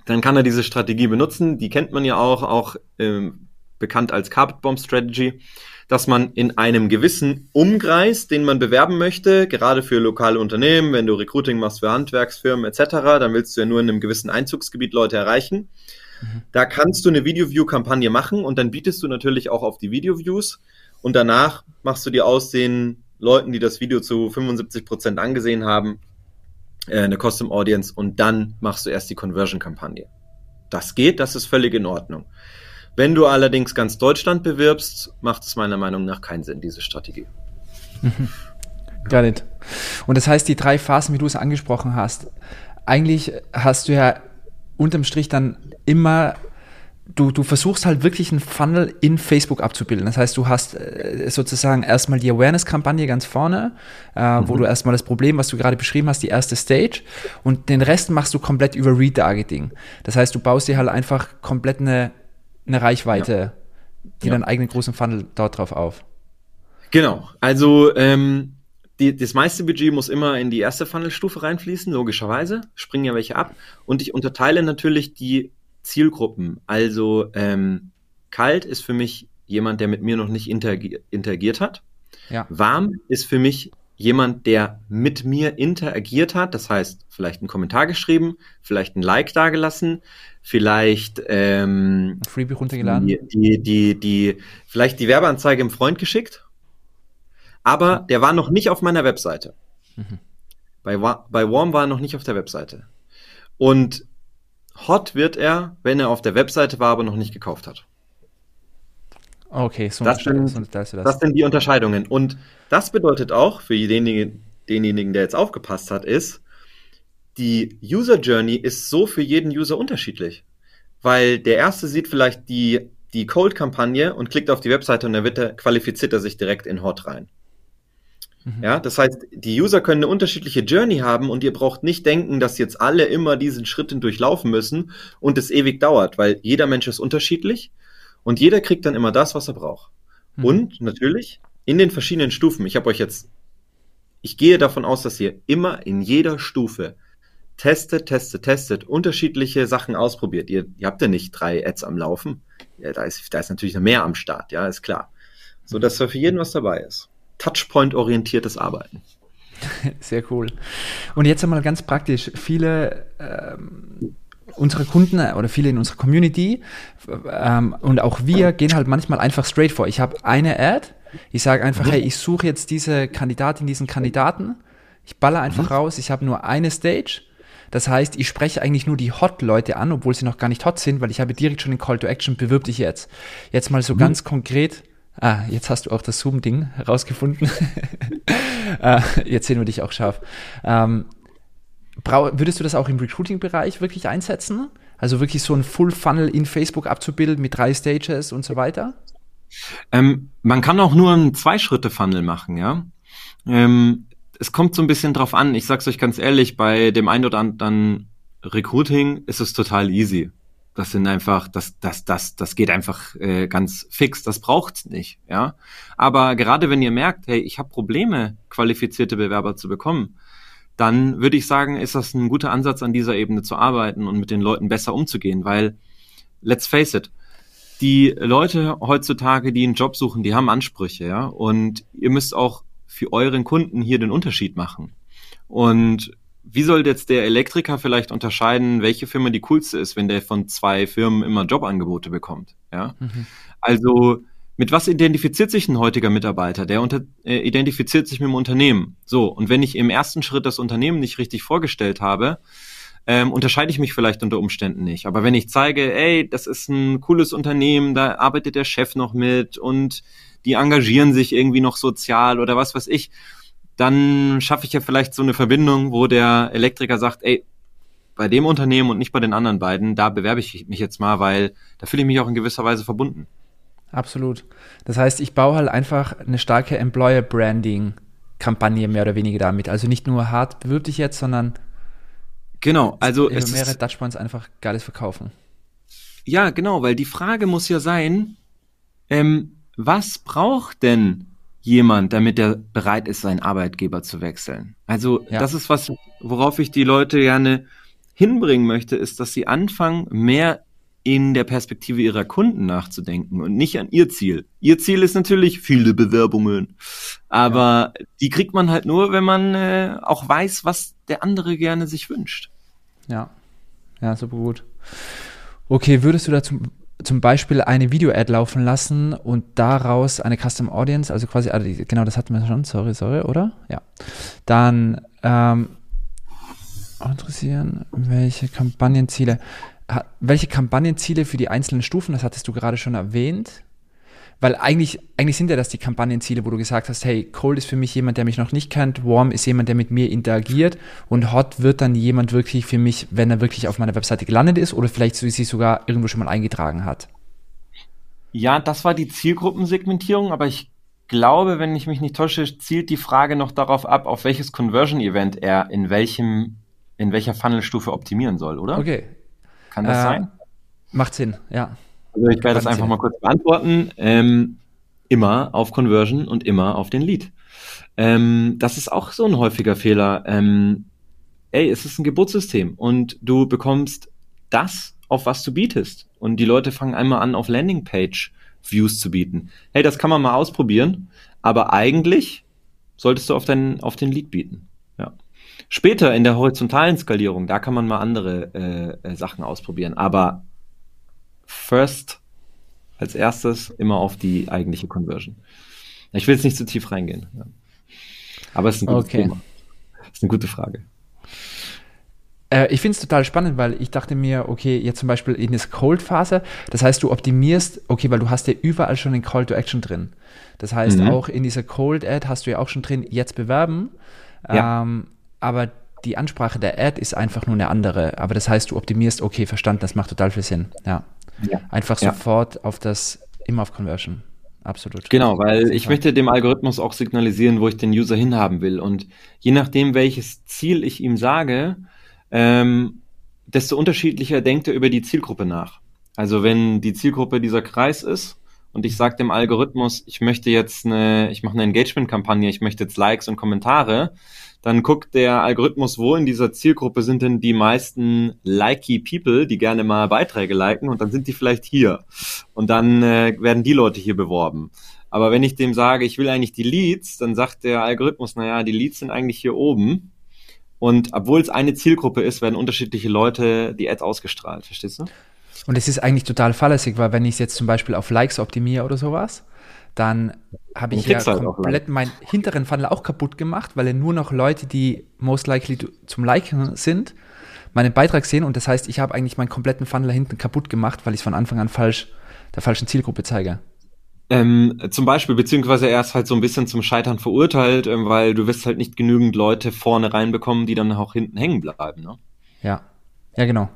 dann kann er diese Strategie benutzen. Die kennt man ja auch, auch ähm, bekannt als Carpet Bomb Strategy, dass man in einem gewissen Umkreis, den man bewerben möchte, gerade für lokale Unternehmen, wenn du Recruiting machst für Handwerksfirmen etc., dann willst du ja nur in einem gewissen Einzugsgebiet Leute erreichen. Mhm. Da kannst du eine Video-View-Kampagne machen und dann bietest du natürlich auch auf die Video-Views und danach machst du dir aus den Leuten, die das Video zu 75 Prozent angesehen haben, äh, eine Custom Audience und dann machst du erst die Conversion-Kampagne. Das geht, das ist völlig in Ordnung. Wenn du allerdings ganz Deutschland bewirbst, macht es meiner Meinung nach keinen Sinn, diese Strategie.
Got it. Und das heißt, die drei Phasen, wie du es angesprochen hast, eigentlich hast du ja unterm Strich dann immer du, du versuchst halt wirklich einen Funnel in Facebook abzubilden. Das heißt, du hast äh, sozusagen erstmal die Awareness-Kampagne ganz vorne, äh, mhm. wo du erstmal das Problem, was du gerade beschrieben hast, die erste Stage und den Rest machst du komplett über Retargeting. Das heißt, du baust dir halt einfach komplett eine, eine Reichweite, ja. die ja. deinen eigenen großen Funnel dort drauf auf.
Genau, also ähm, die, das meiste Budget muss immer in die erste Funnelstufe reinfließen, logischerweise, springen ja welche ab. Und ich unterteile natürlich die Zielgruppen. Also ähm, kalt ist für mich jemand, der mit mir noch nicht interagi interagiert hat. Ja. Warm ist für mich jemand, der mit mir interagiert hat, das heißt, vielleicht einen Kommentar geschrieben, vielleicht ein Like dagelassen, vielleicht ähm,
Freebie runtergeladen,
die, die, die, die, vielleicht die Werbeanzeige im Freund geschickt, aber der war noch nicht auf meiner Webseite. Mhm. Bei, bei Warm war er noch nicht auf der Webseite. Und Hot wird er, wenn er auf der Webseite war, aber noch nicht gekauft hat.
Okay, so
das, sind, das. das sind die Unterscheidungen. Und das bedeutet auch für denjenigen, denjenigen, der jetzt aufgepasst hat, ist, die User Journey ist so für jeden User unterschiedlich. Weil der erste sieht vielleicht die, die Cold-Kampagne und klickt auf die Webseite und dann wird er, qualifiziert er sich direkt in Hot rein. Mhm. Ja, das heißt, die User können eine unterschiedliche Journey haben und ihr braucht nicht denken, dass jetzt alle immer diesen Schritten durchlaufen müssen und es ewig dauert, weil jeder Mensch ist unterschiedlich und jeder kriegt dann immer das, was er braucht. Mhm. Und natürlich in den verschiedenen Stufen. Ich habe euch jetzt, ich gehe davon aus, dass ihr immer in jeder Stufe testet, testet, testet, unterschiedliche Sachen ausprobiert. Ihr, ihr habt ja nicht drei Ads am Laufen. Ja, da ist, da ist natürlich noch mehr am Start, ja, ist klar. So dass da für jeden was dabei ist. Touchpoint-orientiertes Arbeiten.
Sehr cool. Und jetzt einmal ganz praktisch, viele ähm, unserer Kunden oder viele in unserer Community ähm, und auch wir gehen halt manchmal einfach straight vor. Ich habe eine Ad, ich sage einfach, mhm. hey, ich suche jetzt diese Kandidatin, diesen Kandidaten, ich baller einfach mhm. raus, ich habe nur eine Stage. Das heißt, ich spreche eigentlich nur die Hot-Leute an, obwohl sie noch gar nicht hot sind, weil ich habe direkt schon den Call to Action, bewirb dich jetzt. Jetzt mal so mhm. ganz konkret, Ah, jetzt hast du auch das Zoom-Ding herausgefunden. ah, jetzt sehen wir dich auch scharf. Ähm, würdest du das auch im Recruiting-Bereich wirklich einsetzen? Also wirklich so ein Full-Funnel in Facebook abzubilden mit drei Stages und so weiter?
Ähm, man kann auch nur einen Zwei-Schritte-Funnel machen, ja. Ähm, es kommt so ein bisschen drauf an. Ich sag's euch ganz ehrlich, bei dem einen oder anderen Recruiting ist es total easy. Das sind einfach, das, das, das, das geht einfach äh, ganz fix. Das braucht's nicht, ja. Aber gerade wenn ihr merkt, hey, ich habe Probleme, qualifizierte Bewerber zu bekommen, dann würde ich sagen, ist das ein guter Ansatz, an dieser Ebene zu arbeiten und mit den Leuten besser umzugehen, weil, let's face it, die Leute heutzutage, die einen Job suchen, die haben Ansprüche, ja, und ihr müsst auch für euren Kunden hier den Unterschied machen. Und wie soll jetzt der Elektriker vielleicht unterscheiden, welche Firma die coolste ist, wenn der von zwei Firmen immer Jobangebote bekommt? Ja. Mhm. Also mit was identifiziert sich ein heutiger Mitarbeiter? Der unter, äh, identifiziert sich mit dem Unternehmen. So, und wenn ich im ersten Schritt das Unternehmen nicht richtig vorgestellt habe, ähm, unterscheide ich mich vielleicht unter Umständen nicht. Aber wenn ich zeige, ey, das ist ein cooles Unternehmen, da arbeitet der Chef noch mit und die engagieren sich irgendwie noch sozial oder was weiß ich, dann schaffe ich ja vielleicht so eine Verbindung, wo der Elektriker sagt, ey, bei dem Unternehmen und nicht bei den anderen beiden, da bewerbe ich mich jetzt mal, weil da fühle ich mich auch in gewisser Weise verbunden.
Absolut. Das heißt, ich baue halt einfach eine starke Employer Branding Kampagne mehr oder weniger damit. Also nicht nur hart bewirb dich jetzt, sondern
genau, also
es mehrere Touchpoints einfach geiles verkaufen.
Ja, genau, weil die Frage muss ja sein, ähm, was braucht denn jemand, damit er bereit ist, seinen Arbeitgeber zu wechseln? Also
Ja.
das ist was, worauf ich die Leute gerne hinbringen möchte, ist, dass sie anfangen, mehr in der Perspektive ihrer Kunden nachzudenken und nicht an ihr Ziel. Ihr Ziel ist natürlich viele Bewerbungen, aber die kriegt man halt nur, wenn man äh, auch weiß, was der andere gerne sich wünscht.
Ja. Ja, super gut. Okay, würdest du da zum, Beispiel eine Video-Ad laufen lassen und daraus eine Custom Audience, also quasi, ah, genau, das hatten wir schon, sorry, sorry, oder? Ja. Dann ähm, interessieren, welche Kampagnenziele, welche Kampagnenziele für die einzelnen Stufen, das hattest du gerade schon erwähnt. Weil eigentlich, eigentlich sind ja das die Kampagnenziele, wo du gesagt hast, hey, Cold ist für mich jemand, der mich noch nicht kennt, Warm ist jemand, der mit mir interagiert und Hot wird dann jemand wirklich für mich, wenn er wirklich auf meiner Webseite gelandet ist oder vielleicht so- sich sogar irgendwo schon mal eingetragen hat.
Ja, das war die Zielgruppensegmentierung, aber ich glaube, wenn ich mich nicht täusche, zielt die Frage noch darauf ab, auf welches Conversion-Event er in welchem, in welcher Funnelstufe optimieren soll, oder?
Okay,
Kann das
Äh,
sein?
macht Sinn, ja.
Also ich werde das einfach
sein.
mal kurz beantworten. Ähm, immer auf Conversion und immer auf den Lead. Ähm, das ist auch so ein häufiger Fehler. Ähm, ey, es ist ein Geburtssystem und du bekommst das, auf was du bietest. Und die Leute fangen einmal an, auf Landingpage-Views zu bieten. Hey, das kann man mal ausprobieren, aber eigentlich solltest du auf, deinen, auf den Lead bieten. Später in der horizontalen Skalierung, da kann man mal andere äh, Sachen ausprobieren. Aber first, als erstes, immer auf die eigentliche Conversion. Ich will jetzt nicht zu tief reingehen. Ja. Aber es ist ein gutes
Okay.
Thema. Das ist eine gute Frage.
Äh, ich finde es total spannend, weil ich dachte mir, okay, jetzt zum Beispiel in der Cold-Phase, das heißt, du optimierst, okay, weil du hast ja überall schon den Call to Action drin. Das heißt,
Mhm.
auch in dieser Cold-Ad hast du ja auch schon drin, jetzt bewerben.
Ja.
Ähm, aber die Ansprache der Ad ist einfach nur eine andere. Aber das heißt, du optimierst, okay, verstanden, das macht total viel Sinn. Ja.
Ja.
Einfach
Ja.
sofort auf das, immer auf Conversion. Absolut.
Genau, weil ich möchte dem Algorithmus auch signalisieren, wo ich den User hinhaben will. Und je nachdem, welches Ziel ich ihm sage, ähm, desto unterschiedlicher denkt er über die Zielgruppe nach. Also wenn die Zielgruppe dieser Kreis ist und ich sage dem Algorithmus, ich möchte jetzt eine, ich mache eine Engagement-Kampagne, ich möchte jetzt Likes und Kommentare, dann guckt der Algorithmus, wo in dieser Zielgruppe sind denn die meisten likey People, die gerne mal Beiträge liken und dann sind die vielleicht hier. Und dann äh, werden die Leute hier beworben. Aber wenn ich dem sage, ich will eigentlich die Leads, dann sagt der Algorithmus, naja, die Leads sind eigentlich hier oben. Und obwohl es eine Zielgruppe ist, werden unterschiedliche Leute die Ads ausgestrahlt. Verstehst du?
Und es ist eigentlich total fahrlässig, weil wenn ich es jetzt zum Beispiel auf Likes optimiere oder sowas, dann habe ich ja
halt
komplett meinen hinteren Funnel auch kaputt gemacht, weil er nur noch Leute, die most likely zum Liken sind, meinen Beitrag sehen und das heißt, ich habe eigentlich meinen kompletten Funnel hinten kaputt gemacht, weil ich es von Anfang an falsch der falschen Zielgruppe zeige.
Ähm, zum Beispiel, beziehungsweise er ist halt so ein bisschen zum Scheitern verurteilt, ähm, weil du wirst halt nicht genügend Leute vorne reinbekommen, die dann auch hinten hängen bleiben. Ne?
Ja. Ja, genau.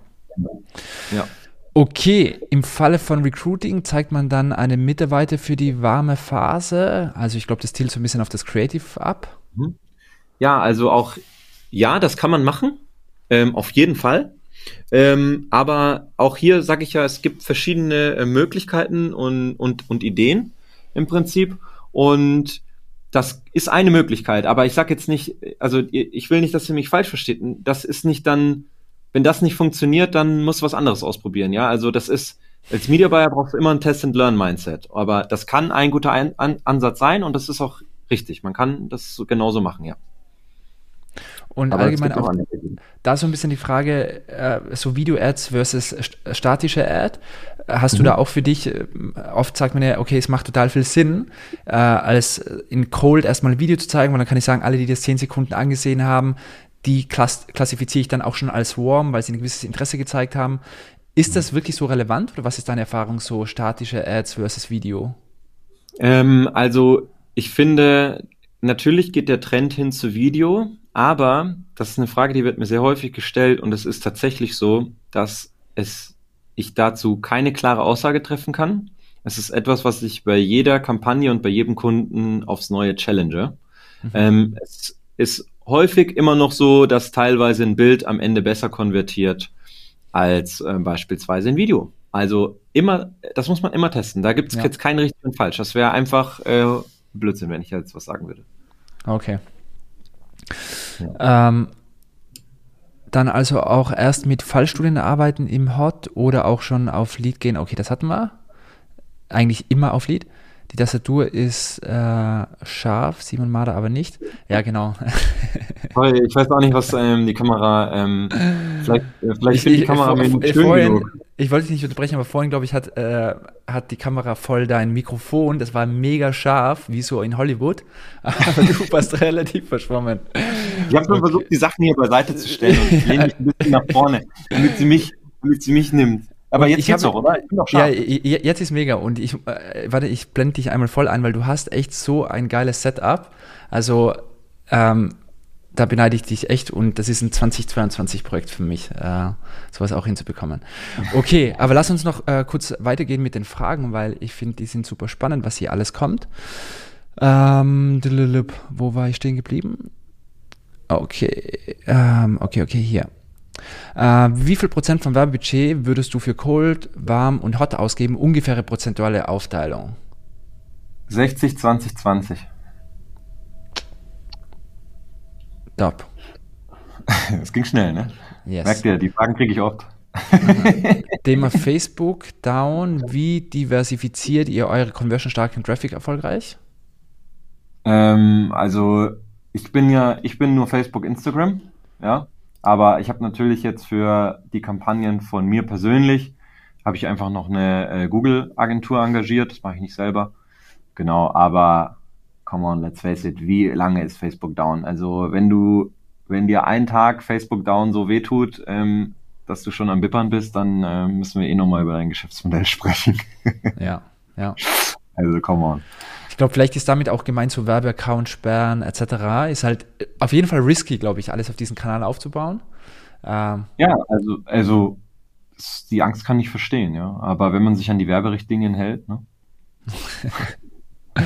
Ja.
Okay, im Falle von Recruiting zeigt man dann eine Mitarbeiter für die warme Phase. Also ich glaube, das zielt so ein bisschen auf das Creative ab.
Ja, also auch, ja, das kann man machen, ähm, auf jeden Fall. Ähm, aber auch hier sage ich ja, es gibt verschiedene äh, Möglichkeiten und, und, und Ideen im Prinzip. Und das ist eine Möglichkeit. Aber ich sage jetzt nicht, also ich will nicht, dass ihr mich falsch versteht. Das ist nicht dann, wenn das nicht funktioniert, dann muss was anderes ausprobieren. Ja, also das ist, als Media Buyer brauchst du immer ein Test-and-Learn-Mindset. Aber das kann ein guter ein An Ansatz sein und das ist auch richtig. Man kann das so genauso machen, ja.
Und
Aber
allgemein auch
Ideen.
da so ein bisschen die Frage, äh, so Video-Ads versus st statische Ad. Hast
Mhm.
du da auch für dich, äh, oft sagt man ja, okay, es macht total viel Sinn, äh, als in Cold erstmal ein Video zu zeigen, weil dann kann ich sagen, alle, die das 10 Sekunden angesehen haben, die klass klassifiziere ich dann auch schon als warm, weil sie ein gewisses Interesse gezeigt haben. Ist das wirklich so relevant oder was ist deine Erfahrung so statische Ads versus Video?
Ähm, also ich finde, natürlich geht der Trend hin zu Video, aber das ist eine Frage, die wird mir sehr häufig gestellt und es ist tatsächlich so, dass es ich dazu keine klare Aussage treffen kann. Es ist etwas, was ich bei jeder Kampagne und bei jedem Kunden aufs neue challenge. Ähm, es ist häufig immer noch so, dass teilweise ein Bild am Ende besser konvertiert als äh, beispielsweise ein Video. Also immer, das muss man immer testen. Da gibt es
Ja.
jetzt kein richtig und falsch. Das wäre einfach äh, Blödsinn, wenn ich jetzt was sagen würde.
Okay. Ähm, dann also auch erst mit Fallstudien arbeiten im Hot oder auch schon auf Lead gehen. Okay, das hatten wir. Eigentlich immer auf Lead. Die Tastatur ist äh, scharf, Simon Marder aber nicht. Ja, genau.
Sorry, ich weiß auch nicht, was ähm, die Kamera. Ähm, vielleicht äh, vielleicht
Ich,
die
ich,
Kamera mir
vor,
nicht schön
vorhin,
genug.
ich wollte dich nicht unterbrechen, aber vorhin, glaube ich, hat, äh, hat die Kamera voll dein Mikrofon. Das war mega scharf, wie so in Hollywood. Aber du warst relativ verschwommen.
Ich habe nur versucht, die Sachen hier beiseite zu stellen und ich lehne mich ein bisschen nach vorne, damit sie mich, damit sie mich nimmt. Aber
Und
jetzt geht's
habe-
doch, oder? Ich bin doch
Ja,
scharf.
jetzt ist mega. Und ich, äh, warte, ich blende dich einmal voll ein, weil du hast echt so ein geiles Setup. Also, ähm, da beneide ich dich echt und das ist ein 2022-Projekt für mich, äh, sowas auch hinzubekommen. Okay, aber lass uns noch äh, kurz weitergehen mit den Fragen, weil ich finde, die sind super spannend, was hier alles kommt. Ähm, wo war ich stehen geblieben? Okay, ähm, okay, okay, hier. Äh, wie viel Prozent vom Werbebudget würdest du für Cold, Warm und Hot ausgeben? Ungefähre prozentuale Aufteilung.
60, 20, 20.
Top.
Das ging schnell, ne?
Yes.
Merkt ihr, die Fragen kriege ich oft.
Thema Facebook down. Wie diversifiziert ihr eure conversion-starken Traffic erfolgreich?
Ähm, also ich bin ja, ich bin nur Facebook, Instagram, ja. Aber ich habe natürlich jetzt für die Kampagnen von mir persönlich, habe ich einfach noch eine äh, Google-Agentur engagiert. Das mache ich nicht selber. Genau, aber come on, let's face it, wie lange ist Facebook down? Also wenn du, wenn dir ein Tag Facebook down so wehtut, ähm, dass du schon am Bippern bist, dann äh, müssen wir eh nochmal über dein Geschäftsmodell sprechen.
Ja, ja.
Also come on.
Ich glaube, vielleicht ist damit auch gemeint, so Werbeaccount sperren etc. Ist halt äh, auf jeden Fall risky, glaube ich, alles auf diesen Kanal aufzubauen. Ähm,
Ja, also, also die Angst kann ich verstehen, ja. Aber wenn man sich an die Werberichtlinien hält, ne?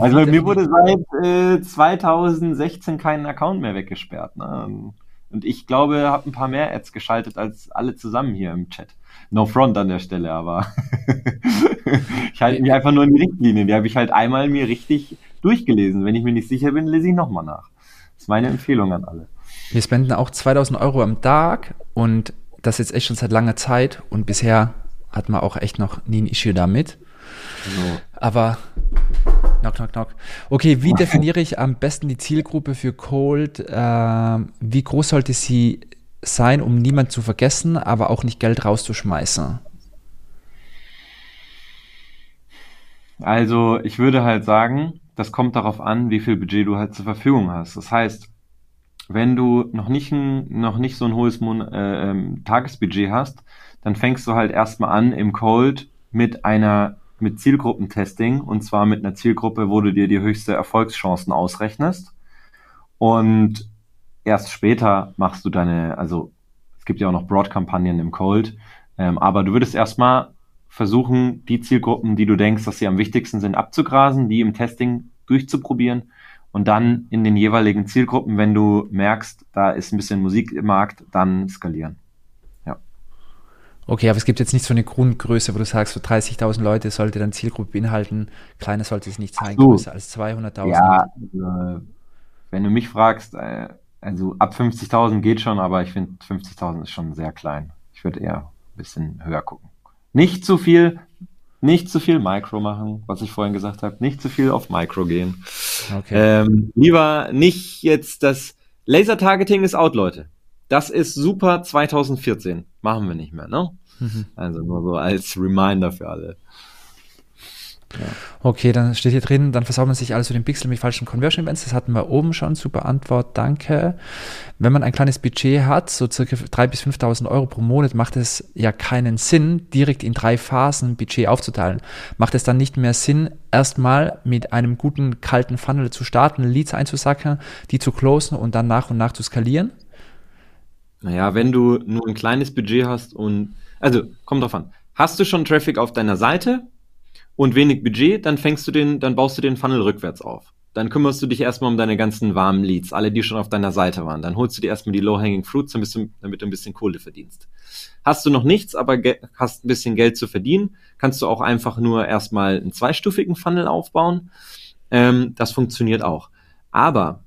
Also bei mir wurde seit äh, 2016 kein Account mehr weggesperrt, ne? Und ich glaube, habe ein paar mehr Ads geschaltet als alle zusammen hier im Chat. No front an der Stelle, aber ich halte mich einfach nur an die Richtlinien. Die habe ich halt einmal mir richtig durchgelesen. Wenn ich mir nicht sicher bin, lese ich nochmal nach. Das ist meine Empfehlung an alle.
Wir spenden auch 2000 Euro am Tag und das jetzt echt schon seit langer Zeit und bisher hat man auch echt noch nie ein Issue damit.
So.
Aber knock, knock, knock. Okay, wie definiere ich am besten die Zielgruppe für Cold? Ähm, wie groß sollte sie sein, um niemand zu vergessen, aber auch nicht Geld rauszuschmeißen?
Also ich würde halt sagen, das kommt darauf an, wie viel Budget du halt zur Verfügung hast. Das heißt, wenn du noch nicht, ein, noch nicht so ein hohes Mon äh, ähm, Tagesbudget hast, dann fängst du halt erstmal an im Cold mit einer mit Zielgruppentesting und zwar mit einer Zielgruppe, wo du dir die höchste Erfolgschancen ausrechnest. Und erst später machst du deine, also es gibt ja auch noch Broad-Kampagnen im Cold, ähm, aber du würdest erstmal versuchen, die Zielgruppen, die du denkst, dass sie am wichtigsten sind, abzugrasen, die im Testing durchzuprobieren und dann in den jeweiligen Zielgruppen, wenn du merkst, da ist ein bisschen Musik im Markt, dann skalieren.
Okay, aber es gibt jetzt nicht so eine Grundgröße, wo du sagst, so 30.000 Leute sollte dann Zielgruppe beinhalten. Kleiner sollte es nicht sein,
so.
größer als 200.000.
Ja, äh, wenn du mich fragst, äh, also ab 50.000 geht schon, aber ich finde 50.000 ist schon sehr klein. Ich würde eher ein bisschen höher gucken. Nicht zu viel, nicht zu viel Micro machen, was ich vorhin gesagt habe. Nicht zu viel auf Micro gehen.
Okay.
Ähm, lieber nicht jetzt das Laser-Targeting ist out, Leute. Das ist super 2014. Machen wir nicht mehr, ne?
Mhm.
Also nur so als Reminder für alle.
Okay, dann steht hier drin, dann versaut man sich also den Pixel mit falschen Conversion Events. Das hatten wir oben schon. Super Antwort, danke. Wenn man ein kleines Budget hat, so circa 3.000 bis 5.000 Euro pro Monat, macht es ja keinen Sinn, direkt in drei Phasen Budget aufzuteilen. Macht es dann nicht mehr Sinn, erstmal mit einem guten kalten Funnel zu starten, Leads einzusacken, die zu closen und dann nach und nach zu skalieren?
Naja, wenn du nur ein kleines Budget hast und, also, kommt drauf an. Hast du schon Traffic auf deiner Seite und wenig Budget, dann fängst du den, dann baust du den Funnel rückwärts auf. dann kümmerst du dich erstmal um deine ganzen warmen Leads, alle, die schon auf deiner Seite waren. Dann holst du dir erstmal die Low-Hanging Fruits, damit du ein bisschen Kohle verdienst. Hast du noch nichts, aber hast ein bisschen Geld zu verdienen, kannst du auch einfach nur erstmal einen zweistufigen Funnel aufbauen. Ähm, das funktioniert auch. Aber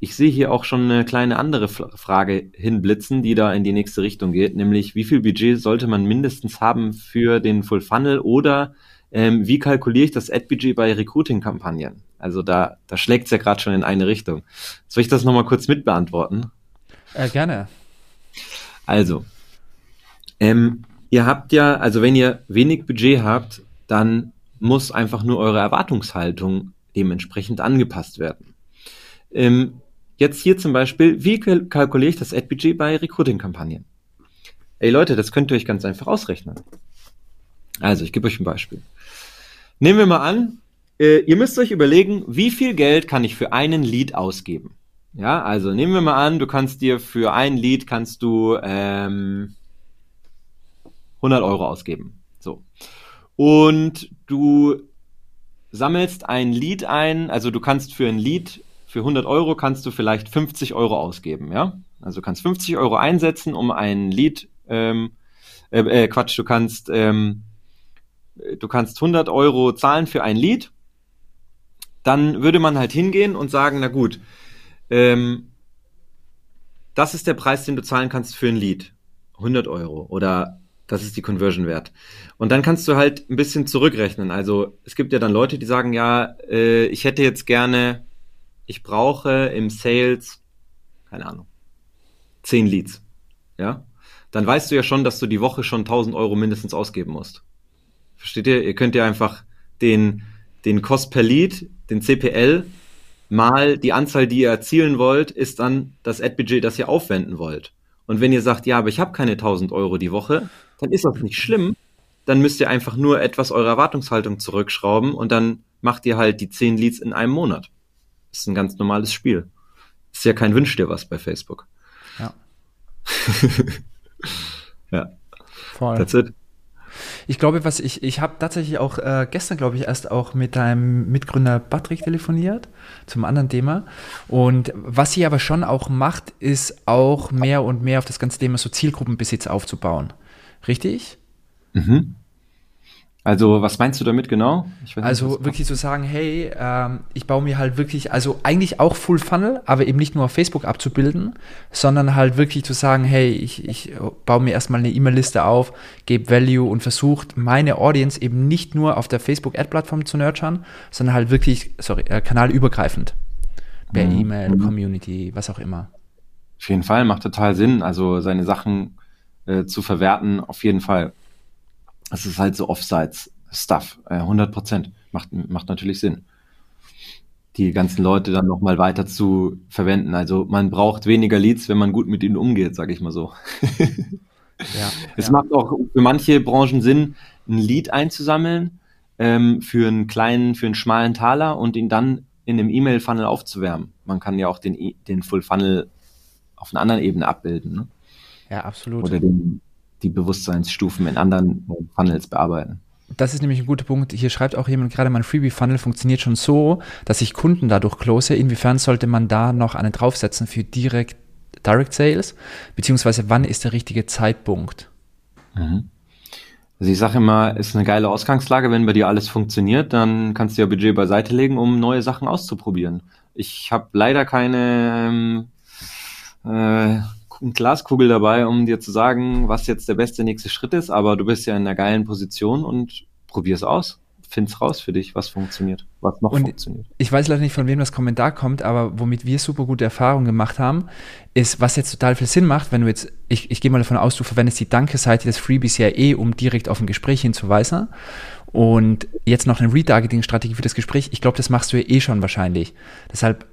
ich sehe hier auch schon eine kleine andere Frage hinblitzen, die da in die nächste Richtung geht, nämlich wie viel Budget sollte man mindestens haben für den Full Funnel oder ähm, wie kalkuliere ich das Ad-Budget bei Recruiting-Kampagnen? Also da, da schlägt es ja gerade schon in eine Richtung. Soll ich das nochmal kurz mitbeantworten?
Äh, gerne.
Also, ähm, ihr habt ja, also wenn ihr wenig Budget habt, dann muss einfach nur eure Erwartungshaltung dementsprechend angepasst werden. Ähm, jetzt hier zum Beispiel, wie kalkuliere ich das Ad-Budget bei Recruiting-Kampagnen? Ey Leute, das könnt ihr euch ganz einfach ausrechnen. Also, ich gebe euch ein Beispiel. Nehmen wir mal an, äh, ihr müsst euch überlegen, wie viel Geld kann ich für einen Lead ausgeben? Ja, also nehmen wir mal an, du kannst dir für ein Lead kannst du ähm, 100 Euro ausgeben. So. Und du sammelst ein Lead ein, also du kannst für ein Lead für 100 Euro kannst du vielleicht 50 Euro ausgeben, ja? Also du kannst 50 Euro einsetzen, um ein Lead, ähm, äh, äh, Quatsch, du kannst ähm, du kannst 100 Euro zahlen für ein Lied, dann würde man halt hingehen und sagen, na gut, ähm, das ist der Preis, den du zahlen kannst für ein Lied. 100 Euro oder das ist die Conversion wert. Und dann kannst du halt ein bisschen zurückrechnen. Also es gibt ja dann Leute, die sagen, ja, äh, ich hätte jetzt gerne, ich brauche im Sales, keine Ahnung, 10 Leads. Ja, dann weißt du ja schon, dass du die Woche schon 1000 Euro mindestens ausgeben musst. Versteht ihr? Ihr könnt ja einfach den, den Cost per Lead, den CPL, mal die Anzahl, die ihr erzielen wollt, ist dann das Ad-Budget, das ihr aufwenden wollt. Und wenn ihr sagt, ja, aber ich habe keine 1000 Euro die Woche, dann ist das nicht schlimm. Dann müsst ihr einfach nur etwas eurer Erwartungshaltung zurückschrauben und dann macht ihr halt die 10 Leads in einem Monat. Das ist ein ganz normales Spiel. Ist ja kein Wünsch dir was bei Facebook.
Ja.
ja. Voll. That's it.
Ich glaube, was ich, ich habe tatsächlich auch äh, gestern, glaube ich, erst auch mit deinem Mitgründer Patrick telefoniert zum anderen Thema. Und was sie aber schon auch macht, ist auch mehr und mehr auf das ganze Thema so Zielgruppenbesitz aufzubauen. Richtig?
Mhm. Also, was meinst du damit genau?
Nicht, also wirklich zu sagen, hey, ähm, ich baue mir halt wirklich, also eigentlich auch Full Funnel, aber eben nicht nur auf Facebook abzubilden, sondern halt wirklich zu sagen, hey, ich, ich baue mir erstmal eine E-Mail-Liste auf, gebe Value und versucht meine Audience eben nicht nur auf der Facebook-Ad-Plattform zu nurturen, sondern halt wirklich, sorry, äh, kanalübergreifend. Per mhm. E-Mail, mhm. Community, was auch immer.
Auf jeden Fall, macht total Sinn, also seine Sachen äh, zu verwerten, auf jeden Fall. Das ist halt so Offsites-Stuff. Äh, 100 Prozent. Macht, macht natürlich Sinn. Die ganzen Leute dann nochmal weiter zu verwenden. Also man braucht weniger Leads, wenn man gut mit ihnen umgeht, sage ich mal so. ja, es ja. macht auch für manche Branchen Sinn, ein Lead einzusammeln ähm, für einen kleinen, für einen schmalen Taler und ihn dann in einem E-Mail-Funnel aufzuwärmen. Man kann ja auch den, e, den Full-Funnel auf einer anderen Ebene abbilden. Ne?
Ja, absolut.
Oder den, die Bewusstseinsstufen in anderen Funnels bearbeiten.
Das ist nämlich ein guter Punkt. Hier schreibt auch jemand gerade, mein Freebie-Funnel funktioniert schon so, dass ich Kunden dadurch close. Inwiefern sollte man da noch einen draufsetzen für direkt Direct Sales? Beziehungsweise wann ist der richtige Zeitpunkt?
Mhm. Also ich sage immer, ist eine geile Ausgangslage, wenn bei dir alles funktioniert, dann kannst du ja Budget beiseite legen, um neue Sachen auszuprobieren. Ich habe leider keine ähm, äh, Glaskugel dabei, um dir zu sagen, was jetzt der beste nächste Schritt ist, aber du bist ja in einer geilen Position und probier's aus. Find's raus für dich, was funktioniert, was noch und funktioniert.
Ich weiß leider nicht, von wem das Kommentar kommt, aber womit wir super gute Erfahrungen gemacht haben, ist, was jetzt total viel Sinn macht, wenn du jetzt, ich, ich gehe mal davon aus, du verwendest die Danke-Seite des Freebies ja eh, um direkt auf ein Gespräch hinzuweisen. Und jetzt noch eine Retargeting-Strategie für das Gespräch. Ich glaube, das machst du ja eh schon wahrscheinlich. Deshalb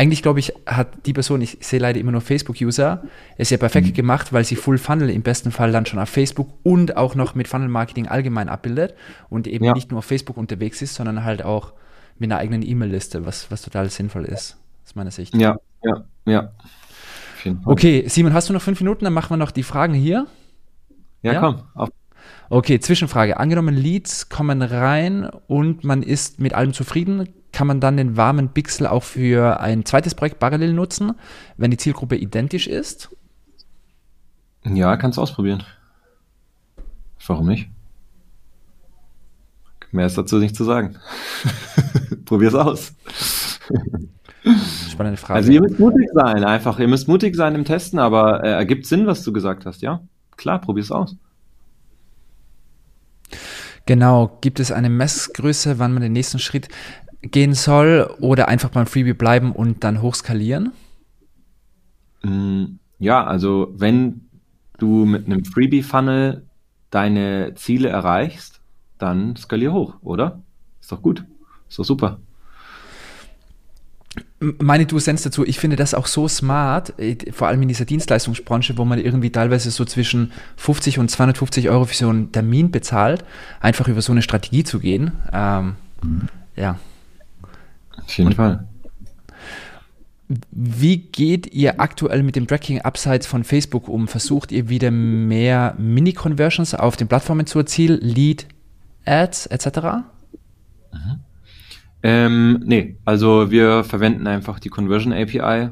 eigentlich glaube ich, hat die Person, ich sehe leider immer nur Facebook-User, es ja perfekt mhm. gemacht, weil sie Full Funnel im besten Fall dann schon auf Facebook und auch noch mit Funnel Marketing allgemein abbildet und eben ja. nicht nur auf Facebook unterwegs ist, sondern halt auch mit einer eigenen E-Mail-Liste, was, was total sinnvoll ist, aus meiner Sicht.
Ja, ja, ja.
Okay, Simon, hast du noch fünf Minuten? Dann machen wir noch die Fragen hier.
Ja, ja? komm. Auf.
Okay, Zwischenfrage. Angenommen, Leads kommen rein und man ist mit allem zufrieden, kann man dann den warmen Pixel auch für ein zweites Projekt parallel nutzen, wenn die Zielgruppe identisch ist?
Ja, kannst du ausprobieren. Warum nicht? Mehr ist dazu nicht zu sagen. Probier's aus.
Spannende Frage.
Also ihr müsst mutig sein, einfach. Ihr müsst mutig sein im Testen, aber äh, ergibt Sinn, was du gesagt hast, ja? Klar, probier's aus.
Genau. Gibt es eine Messgröße, wann man den nächsten Schritt gehen soll oder einfach beim Freebie bleiben und dann hochskalieren?
Mm, Ja, also wenn du mit einem Freebie-Funnel deine Ziele erreichst, dann skalier hoch, oder? Ist doch gut. Ist doch super.
Meine Du Cents dazu, ich finde das auch so smart, äh, vor allem in dieser Dienstleistungsbranche, wo man irgendwie teilweise so zwischen 50 und 250 Euro für so einen Termin bezahlt, einfach über so eine Strategie zu gehen. Ähm, ja.
Auf jeden Fall.
Wie geht ihr aktuell mit dem Tracking abseits von Facebook um? Versucht ihr wieder mehr Mini-Conversions auf den Plattformen zu erzielen, Lead-Ads etc.?
Ähm, nee, also wir verwenden einfach die Conversion API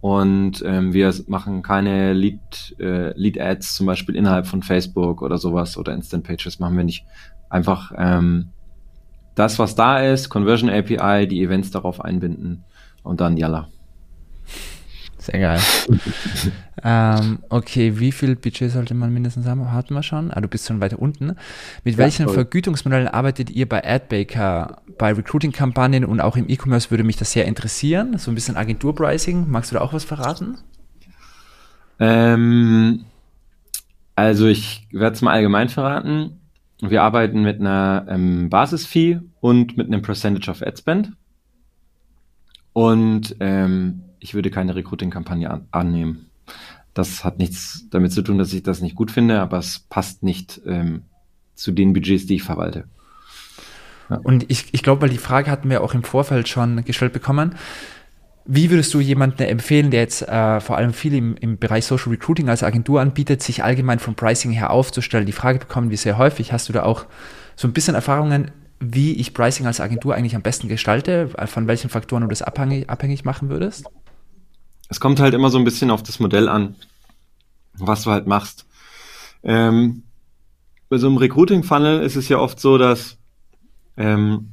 und ähm, wir machen keine Lead, äh, Lead Ads zum Beispiel innerhalb von Facebook oder sowas oder Instant Pages machen wir nicht. Einfach ähm, das, was da ist, Conversion API, die Events darauf einbinden und dann yalla.
Sehr geil. ähm, okay, wie viel Budget sollte man mindestens haben? Hatten wir schon? Ah, du bist schon weiter unten. Mit
Ja,
welchen. Vergütungsmodellen arbeitet ihr bei AdBaker? Bei Recruiting-Kampagnen und auch im E-Commerce würde mich das sehr interessieren. So ein bisschen Agentur-Pricing. Magst du da auch was verraten?
Ähm, also ich werde es mal allgemein verraten. Wir arbeiten mit einer ähm, Basis-Fee und mit einem Percentage of Ad Spend. Und ähm, ich würde keine Recruiting-Kampagne an annehmen. Das hat nichts damit zu tun, dass ich das nicht gut finde, aber es passt nicht ähm, zu den Budgets, die ich verwalte.
Und ich, ich glaube, weil die Frage hatten wir auch im Vorfeld schon gestellt bekommen. Wie würdest du jemanden empfehlen, der jetzt äh, vor allem viel im, im Bereich Social Recruiting als Agentur anbietet, sich allgemein vom Pricing her aufzustellen? Die Frage bekommen wir sehr häufig. Hast du da auch so ein bisschen Erfahrungen, wie ich Pricing als Agentur eigentlich am besten gestalte? Von welchen Faktoren du das abhängig, abhängig machen würdest?
Es kommt halt immer so ein bisschen auf das Modell an, was du halt machst. Ähm, bei so einem Recruiting-Funnel ist es ja oft so, dass ähm,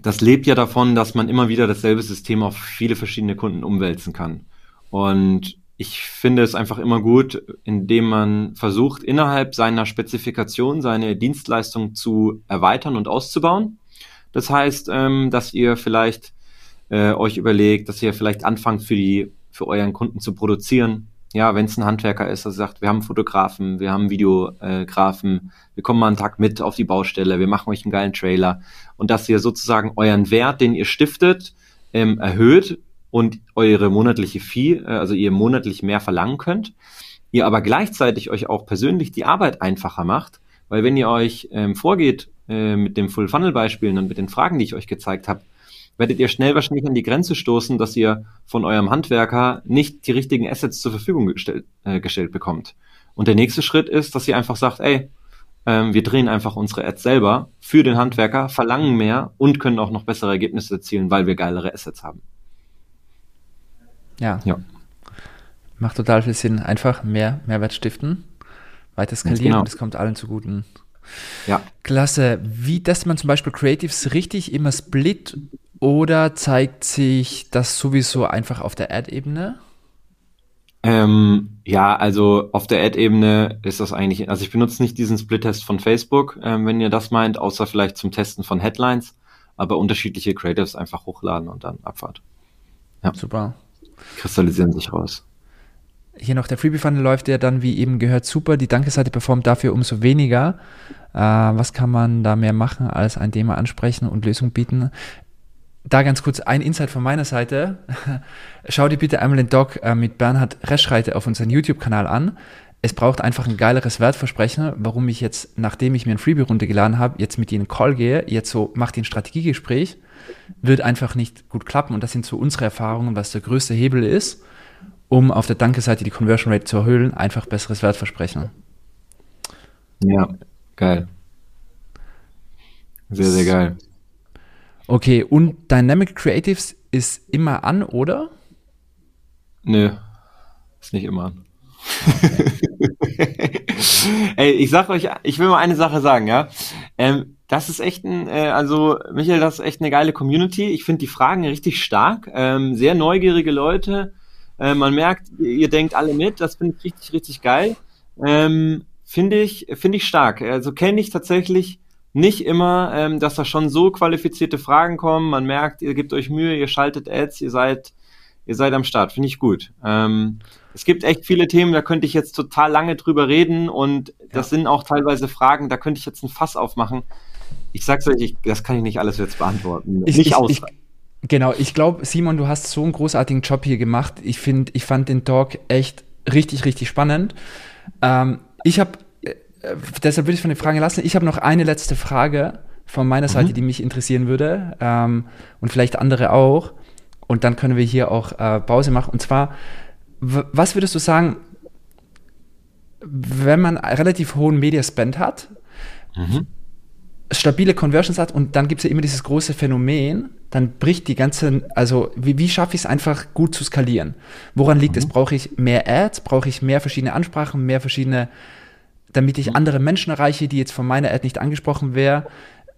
das lebt ja davon, dass man immer wieder dasselbe System auf viele verschiedene Kunden umwälzen kann. Und ich finde es einfach immer gut, indem man versucht, innerhalb seiner Spezifikation seine Dienstleistung zu erweitern und auszubauen. Das heißt, ähm, dass ihr vielleicht äh, euch überlegt, dass ihr vielleicht anfangt für die für euren Kunden zu produzieren. Ja, wenn es ein Handwerker ist, der sagt, wir haben Fotografen, wir haben Videografen, wir kommen mal einen Tag mit auf die Baustelle, wir machen euch einen geilen Trailer. Und dass ihr sozusagen euren Wert, den ihr stiftet, ähm, erhöht und eure monatliche Fee, äh, also ihr monatlich mehr verlangen könnt, ihr aber gleichzeitig euch auch persönlich die Arbeit einfacher macht, weil wenn ihr euch ähm, vorgeht äh, mit dem Full-Funnel-Beispielen und mit den Fragen, die ich euch gezeigt habe, werdet ihr schnell wahrscheinlich an die Grenze stoßen, dass ihr von eurem Handwerker nicht die richtigen Assets zur Verfügung gestellt, äh, gestellt bekommt. Und der nächste Schritt ist, dass ihr einfach sagt, ey, ähm, wir drehen einfach unsere Ads selber für den Handwerker, verlangen mehr und können auch noch bessere Ergebnisse erzielen, weil wir geilere Assets haben.
Ja.
Ja.
Macht total viel Sinn. Einfach mehr Mehrwert stiften, weiter skalieren
genau.
und es kommt allen zuguten.
Ja.
Klasse. Wie testet man zum Beispiel Creatives richtig immer split oder zeigt sich das sowieso einfach auf der Ad-Ebene?
Ähm, ja, also auf der Ad-Ebene ist das eigentlich, also ich benutze nicht diesen Split-Test von Facebook, ähm, wenn ihr das meint, außer vielleicht zum Testen von Headlines, aber unterschiedliche Creatives einfach hochladen und dann Abfahrt. Ja.
Super.
Kristallisieren sich raus.
Hier noch der Freebie-Funnel läuft ja dann, wie eben gehört, super. Die Danke-Seite performt dafür umso weniger. Äh, was kann man da mehr machen, als ein Thema ansprechen und Lösung bieten? Da ganz kurz ein Insight von meiner Seite. Schau dir bitte einmal den Doc äh, mit Bernhard Reschreite auf unserem YouTube-Kanal an. Es braucht einfach ein geileres Wertversprechen, warum ich jetzt, nachdem ich mir ein Freebie runtergeladen habe, jetzt mit ihnen Call gehe, jetzt so, mach den Strategiegespräch, wird einfach nicht gut klappen. Und das sind so unsere Erfahrungen, was der größte Hebel ist, um auf der Danke-Seite die Conversion Rate zu erhöhen, einfach besseres Wertversprechen.
Ja, geil. Sehr, sehr geil.
Okay, und Dynamic Creatives ist immer an, oder?
Nö, ist nicht immer an. Ey, ich sag euch, ich will mal eine Sache sagen, ja. Ähm, das ist echt ein, äh, also Michael, das ist echt eine geile Community. Ich finde die Fragen richtig stark, ähm, sehr neugierige Leute. Äh, man merkt, ihr denkt alle mit, das finde ich richtig, richtig geil. Ähm, finde ich, finde ich stark. Also kenne ich tatsächlich nicht immer, ähm, dass da schon so qualifizierte Fragen kommen. Man merkt, ihr gebt euch Mühe, ihr schaltet Ads, ihr seid, ihr seid am Start. Finde ich gut. Ähm, es gibt echt viele Themen, da könnte ich jetzt total lange drüber reden und das ja. sind auch teilweise Fragen, da könnte ich jetzt ein Fass aufmachen. Ich sag's euch, ich, das kann ich nicht alles jetzt beantworten.
Ich, nicht ich, ich, genau, ich glaube, Simon, du hast so einen großartigen Job hier gemacht. Ich finde, ich fand den Talk echt richtig, richtig spannend. Ähm, ich habe äh, deshalb würde ich von den Fragen lassen. Ich habe noch eine letzte Frage von meiner Seite, mhm. die mich interessieren würde ähm, und vielleicht andere auch. Und dann können wir hier auch äh, Pause machen. Und zwar, was würdest du sagen, wenn man relativ hohen Media Spend hat, mhm. stabile Conversions hat und dann gibt es ja immer dieses große Phänomen, dann bricht die ganze, also wie, wie schaffe ich es einfach gut zu skalieren? Woran liegt mhm. es? Brauche ich mehr Ads? Brauche ich mehr verschiedene Ansprachen, mehr verschiedene damit ich mhm. andere Menschen erreiche, die jetzt von meiner Ad nicht angesprochen wären.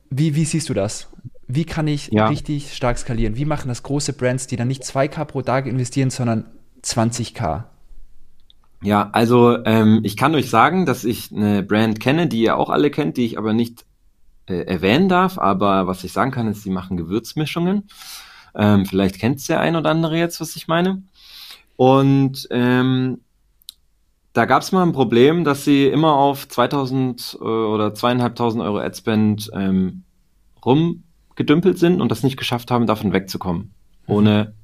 Wie, wie siehst du das? Wie kann ich ja. richtig stark skalieren? Wie machen das große Brands, die dann nicht 2K pro Tag investieren, sondern 20K?
Ja, also ähm, ich kann euch sagen, dass ich eine Brand kenne, die ihr auch alle kennt, die ich aber nicht äh, erwähnen darf. Aber was ich sagen kann, ist, die machen Gewürzmischungen. Ähm, vielleicht kennt es der ein oder andere jetzt, was ich meine. Und ähm, da gab es mal ein Problem, dass sie immer auf 2000 äh, oder zweieinhalbtausend Euro Adspend ähm, rumgedümpelt sind und das nicht geschafft haben, davon wegzukommen, mhm. ohne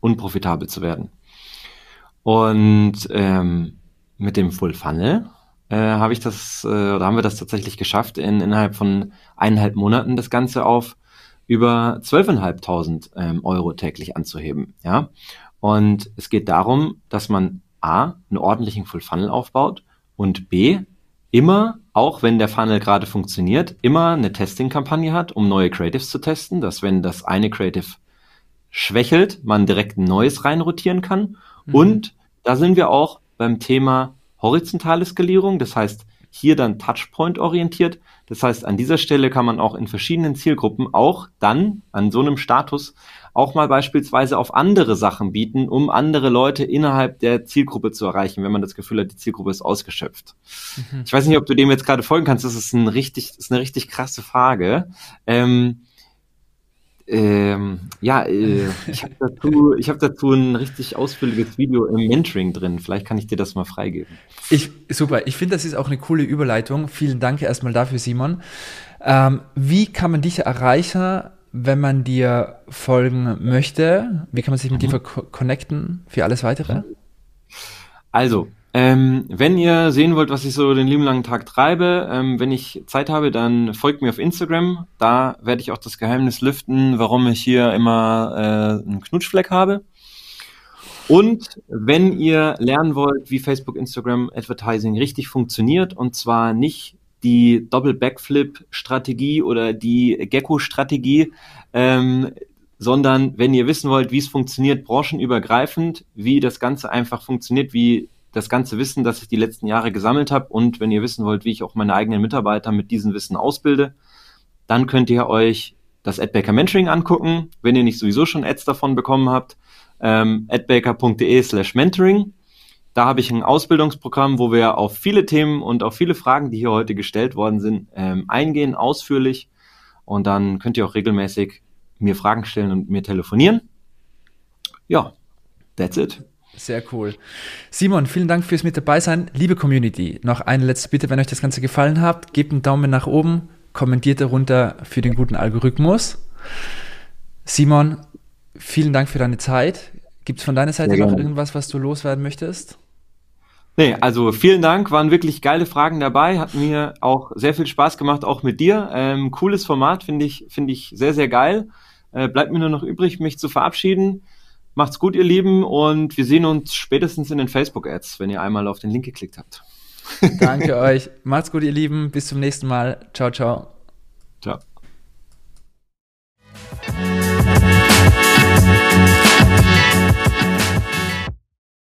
unprofitabel zu werden. Und ähm, mit dem Full Funnel äh, habe ich das äh, oder haben wir das tatsächlich geschafft, in, innerhalb von eineinhalb Monaten das Ganze auf über 12.500 ähm, Euro täglich anzuheben. Ja, und es geht darum, dass man A, einen ordentlichen Full Funnel aufbaut und B, immer, auch wenn der Funnel gerade funktioniert, immer eine Testing-Kampagne hat, um neue Creatives zu testen, dass wenn das eine Creative schwächelt, man direkt ein neues reinrotieren kann. Mhm. Und da sind wir auch beim Thema horizontale Skalierung, das heißt, hier dann Touchpoint orientiert. Das heißt, an dieser Stelle kann man auch in verschiedenen Zielgruppen auch dann an so einem Status auch mal beispielsweise auf andere Sachen bieten, um andere Leute innerhalb der Zielgruppe zu erreichen, wenn man das Gefühl hat, die Zielgruppe ist ausgeschöpft. Mhm. Ich weiß nicht, ob du dem jetzt gerade folgen kannst. Das ist, ein richtig, ist eine richtig krasse Frage. Ähm, ähm, ja, äh, ich habe dazu, ich hab dazu ein richtig ausführliches Video im Mentoring drin. Vielleicht kann ich dir das mal freigeben.
Ich, super, ich finde, das ist auch eine coole Überleitung. Vielen Dank erstmal dafür, Simon. Ähm, wie kann man dich erreichen, wenn man dir folgen möchte? Wie kann man sich mit mhm. dir connecten für alles weitere?
Also, ähm, wenn ihr sehen wollt, was ich so den lieben langen Tag treibe, ähm, wenn ich Zeit habe, dann folgt mir auf Instagram. Da werde ich auch das Geheimnis lüften, warum ich hier immer äh, einen Knutschfleck habe. Und wenn ihr lernen wollt, wie Facebook, Instagram Advertising richtig funktioniert, und zwar nicht die Doppel-Backflip-Strategie oder die Gecko-Strategie, ähm, sondern wenn ihr wissen wollt, wie es funktioniert, branchenübergreifend, wie das Ganze einfach funktioniert, wie das ganze Wissen, das ich die letzten Jahre gesammelt habe und wenn ihr wissen wollt, wie ich auch meine eigenen Mitarbeiter mit diesem Wissen ausbilde, dann könnt ihr euch das AdBaker Mentoring angucken, wenn ihr nicht sowieso schon Ads davon bekommen habt, ähm, adbaker.de slash mentoring. Da habe ich ein Ausbildungsprogramm, wo wir auf viele Themen und auf viele Fragen, die hier heute gestellt worden sind, ähm, eingehen, ausführlich. Und dann könnt ihr auch regelmäßig mir Fragen stellen und mir telefonieren. Ja, that's it.
Sehr cool. Simon, vielen Dank fürs mit dabei sein. Liebe Community, noch eine letzte Bitte, wenn euch das Ganze gefallen hat, gebt einen Daumen nach oben, kommentiert darunter für den guten Algorithmus. Simon, vielen Dank für deine Zeit. Gibt es von deiner Seite noch irgendwas, was du loswerden möchtest?
Nee, also vielen Dank, waren wirklich geile Fragen dabei, hat mir auch sehr viel Spaß gemacht, auch mit dir. Ähm, cooles Format, finde ich, finde ich sehr, sehr geil. Äh, bleibt mir nur noch übrig, mich zu verabschieden. Macht's gut, ihr Lieben, und wir sehen uns spätestens in den Facebook-Ads, wenn ihr einmal auf den Link geklickt habt.
Danke euch. Macht's gut, ihr Lieben. Bis zum nächsten Mal. Ciao, ciao. Ciao.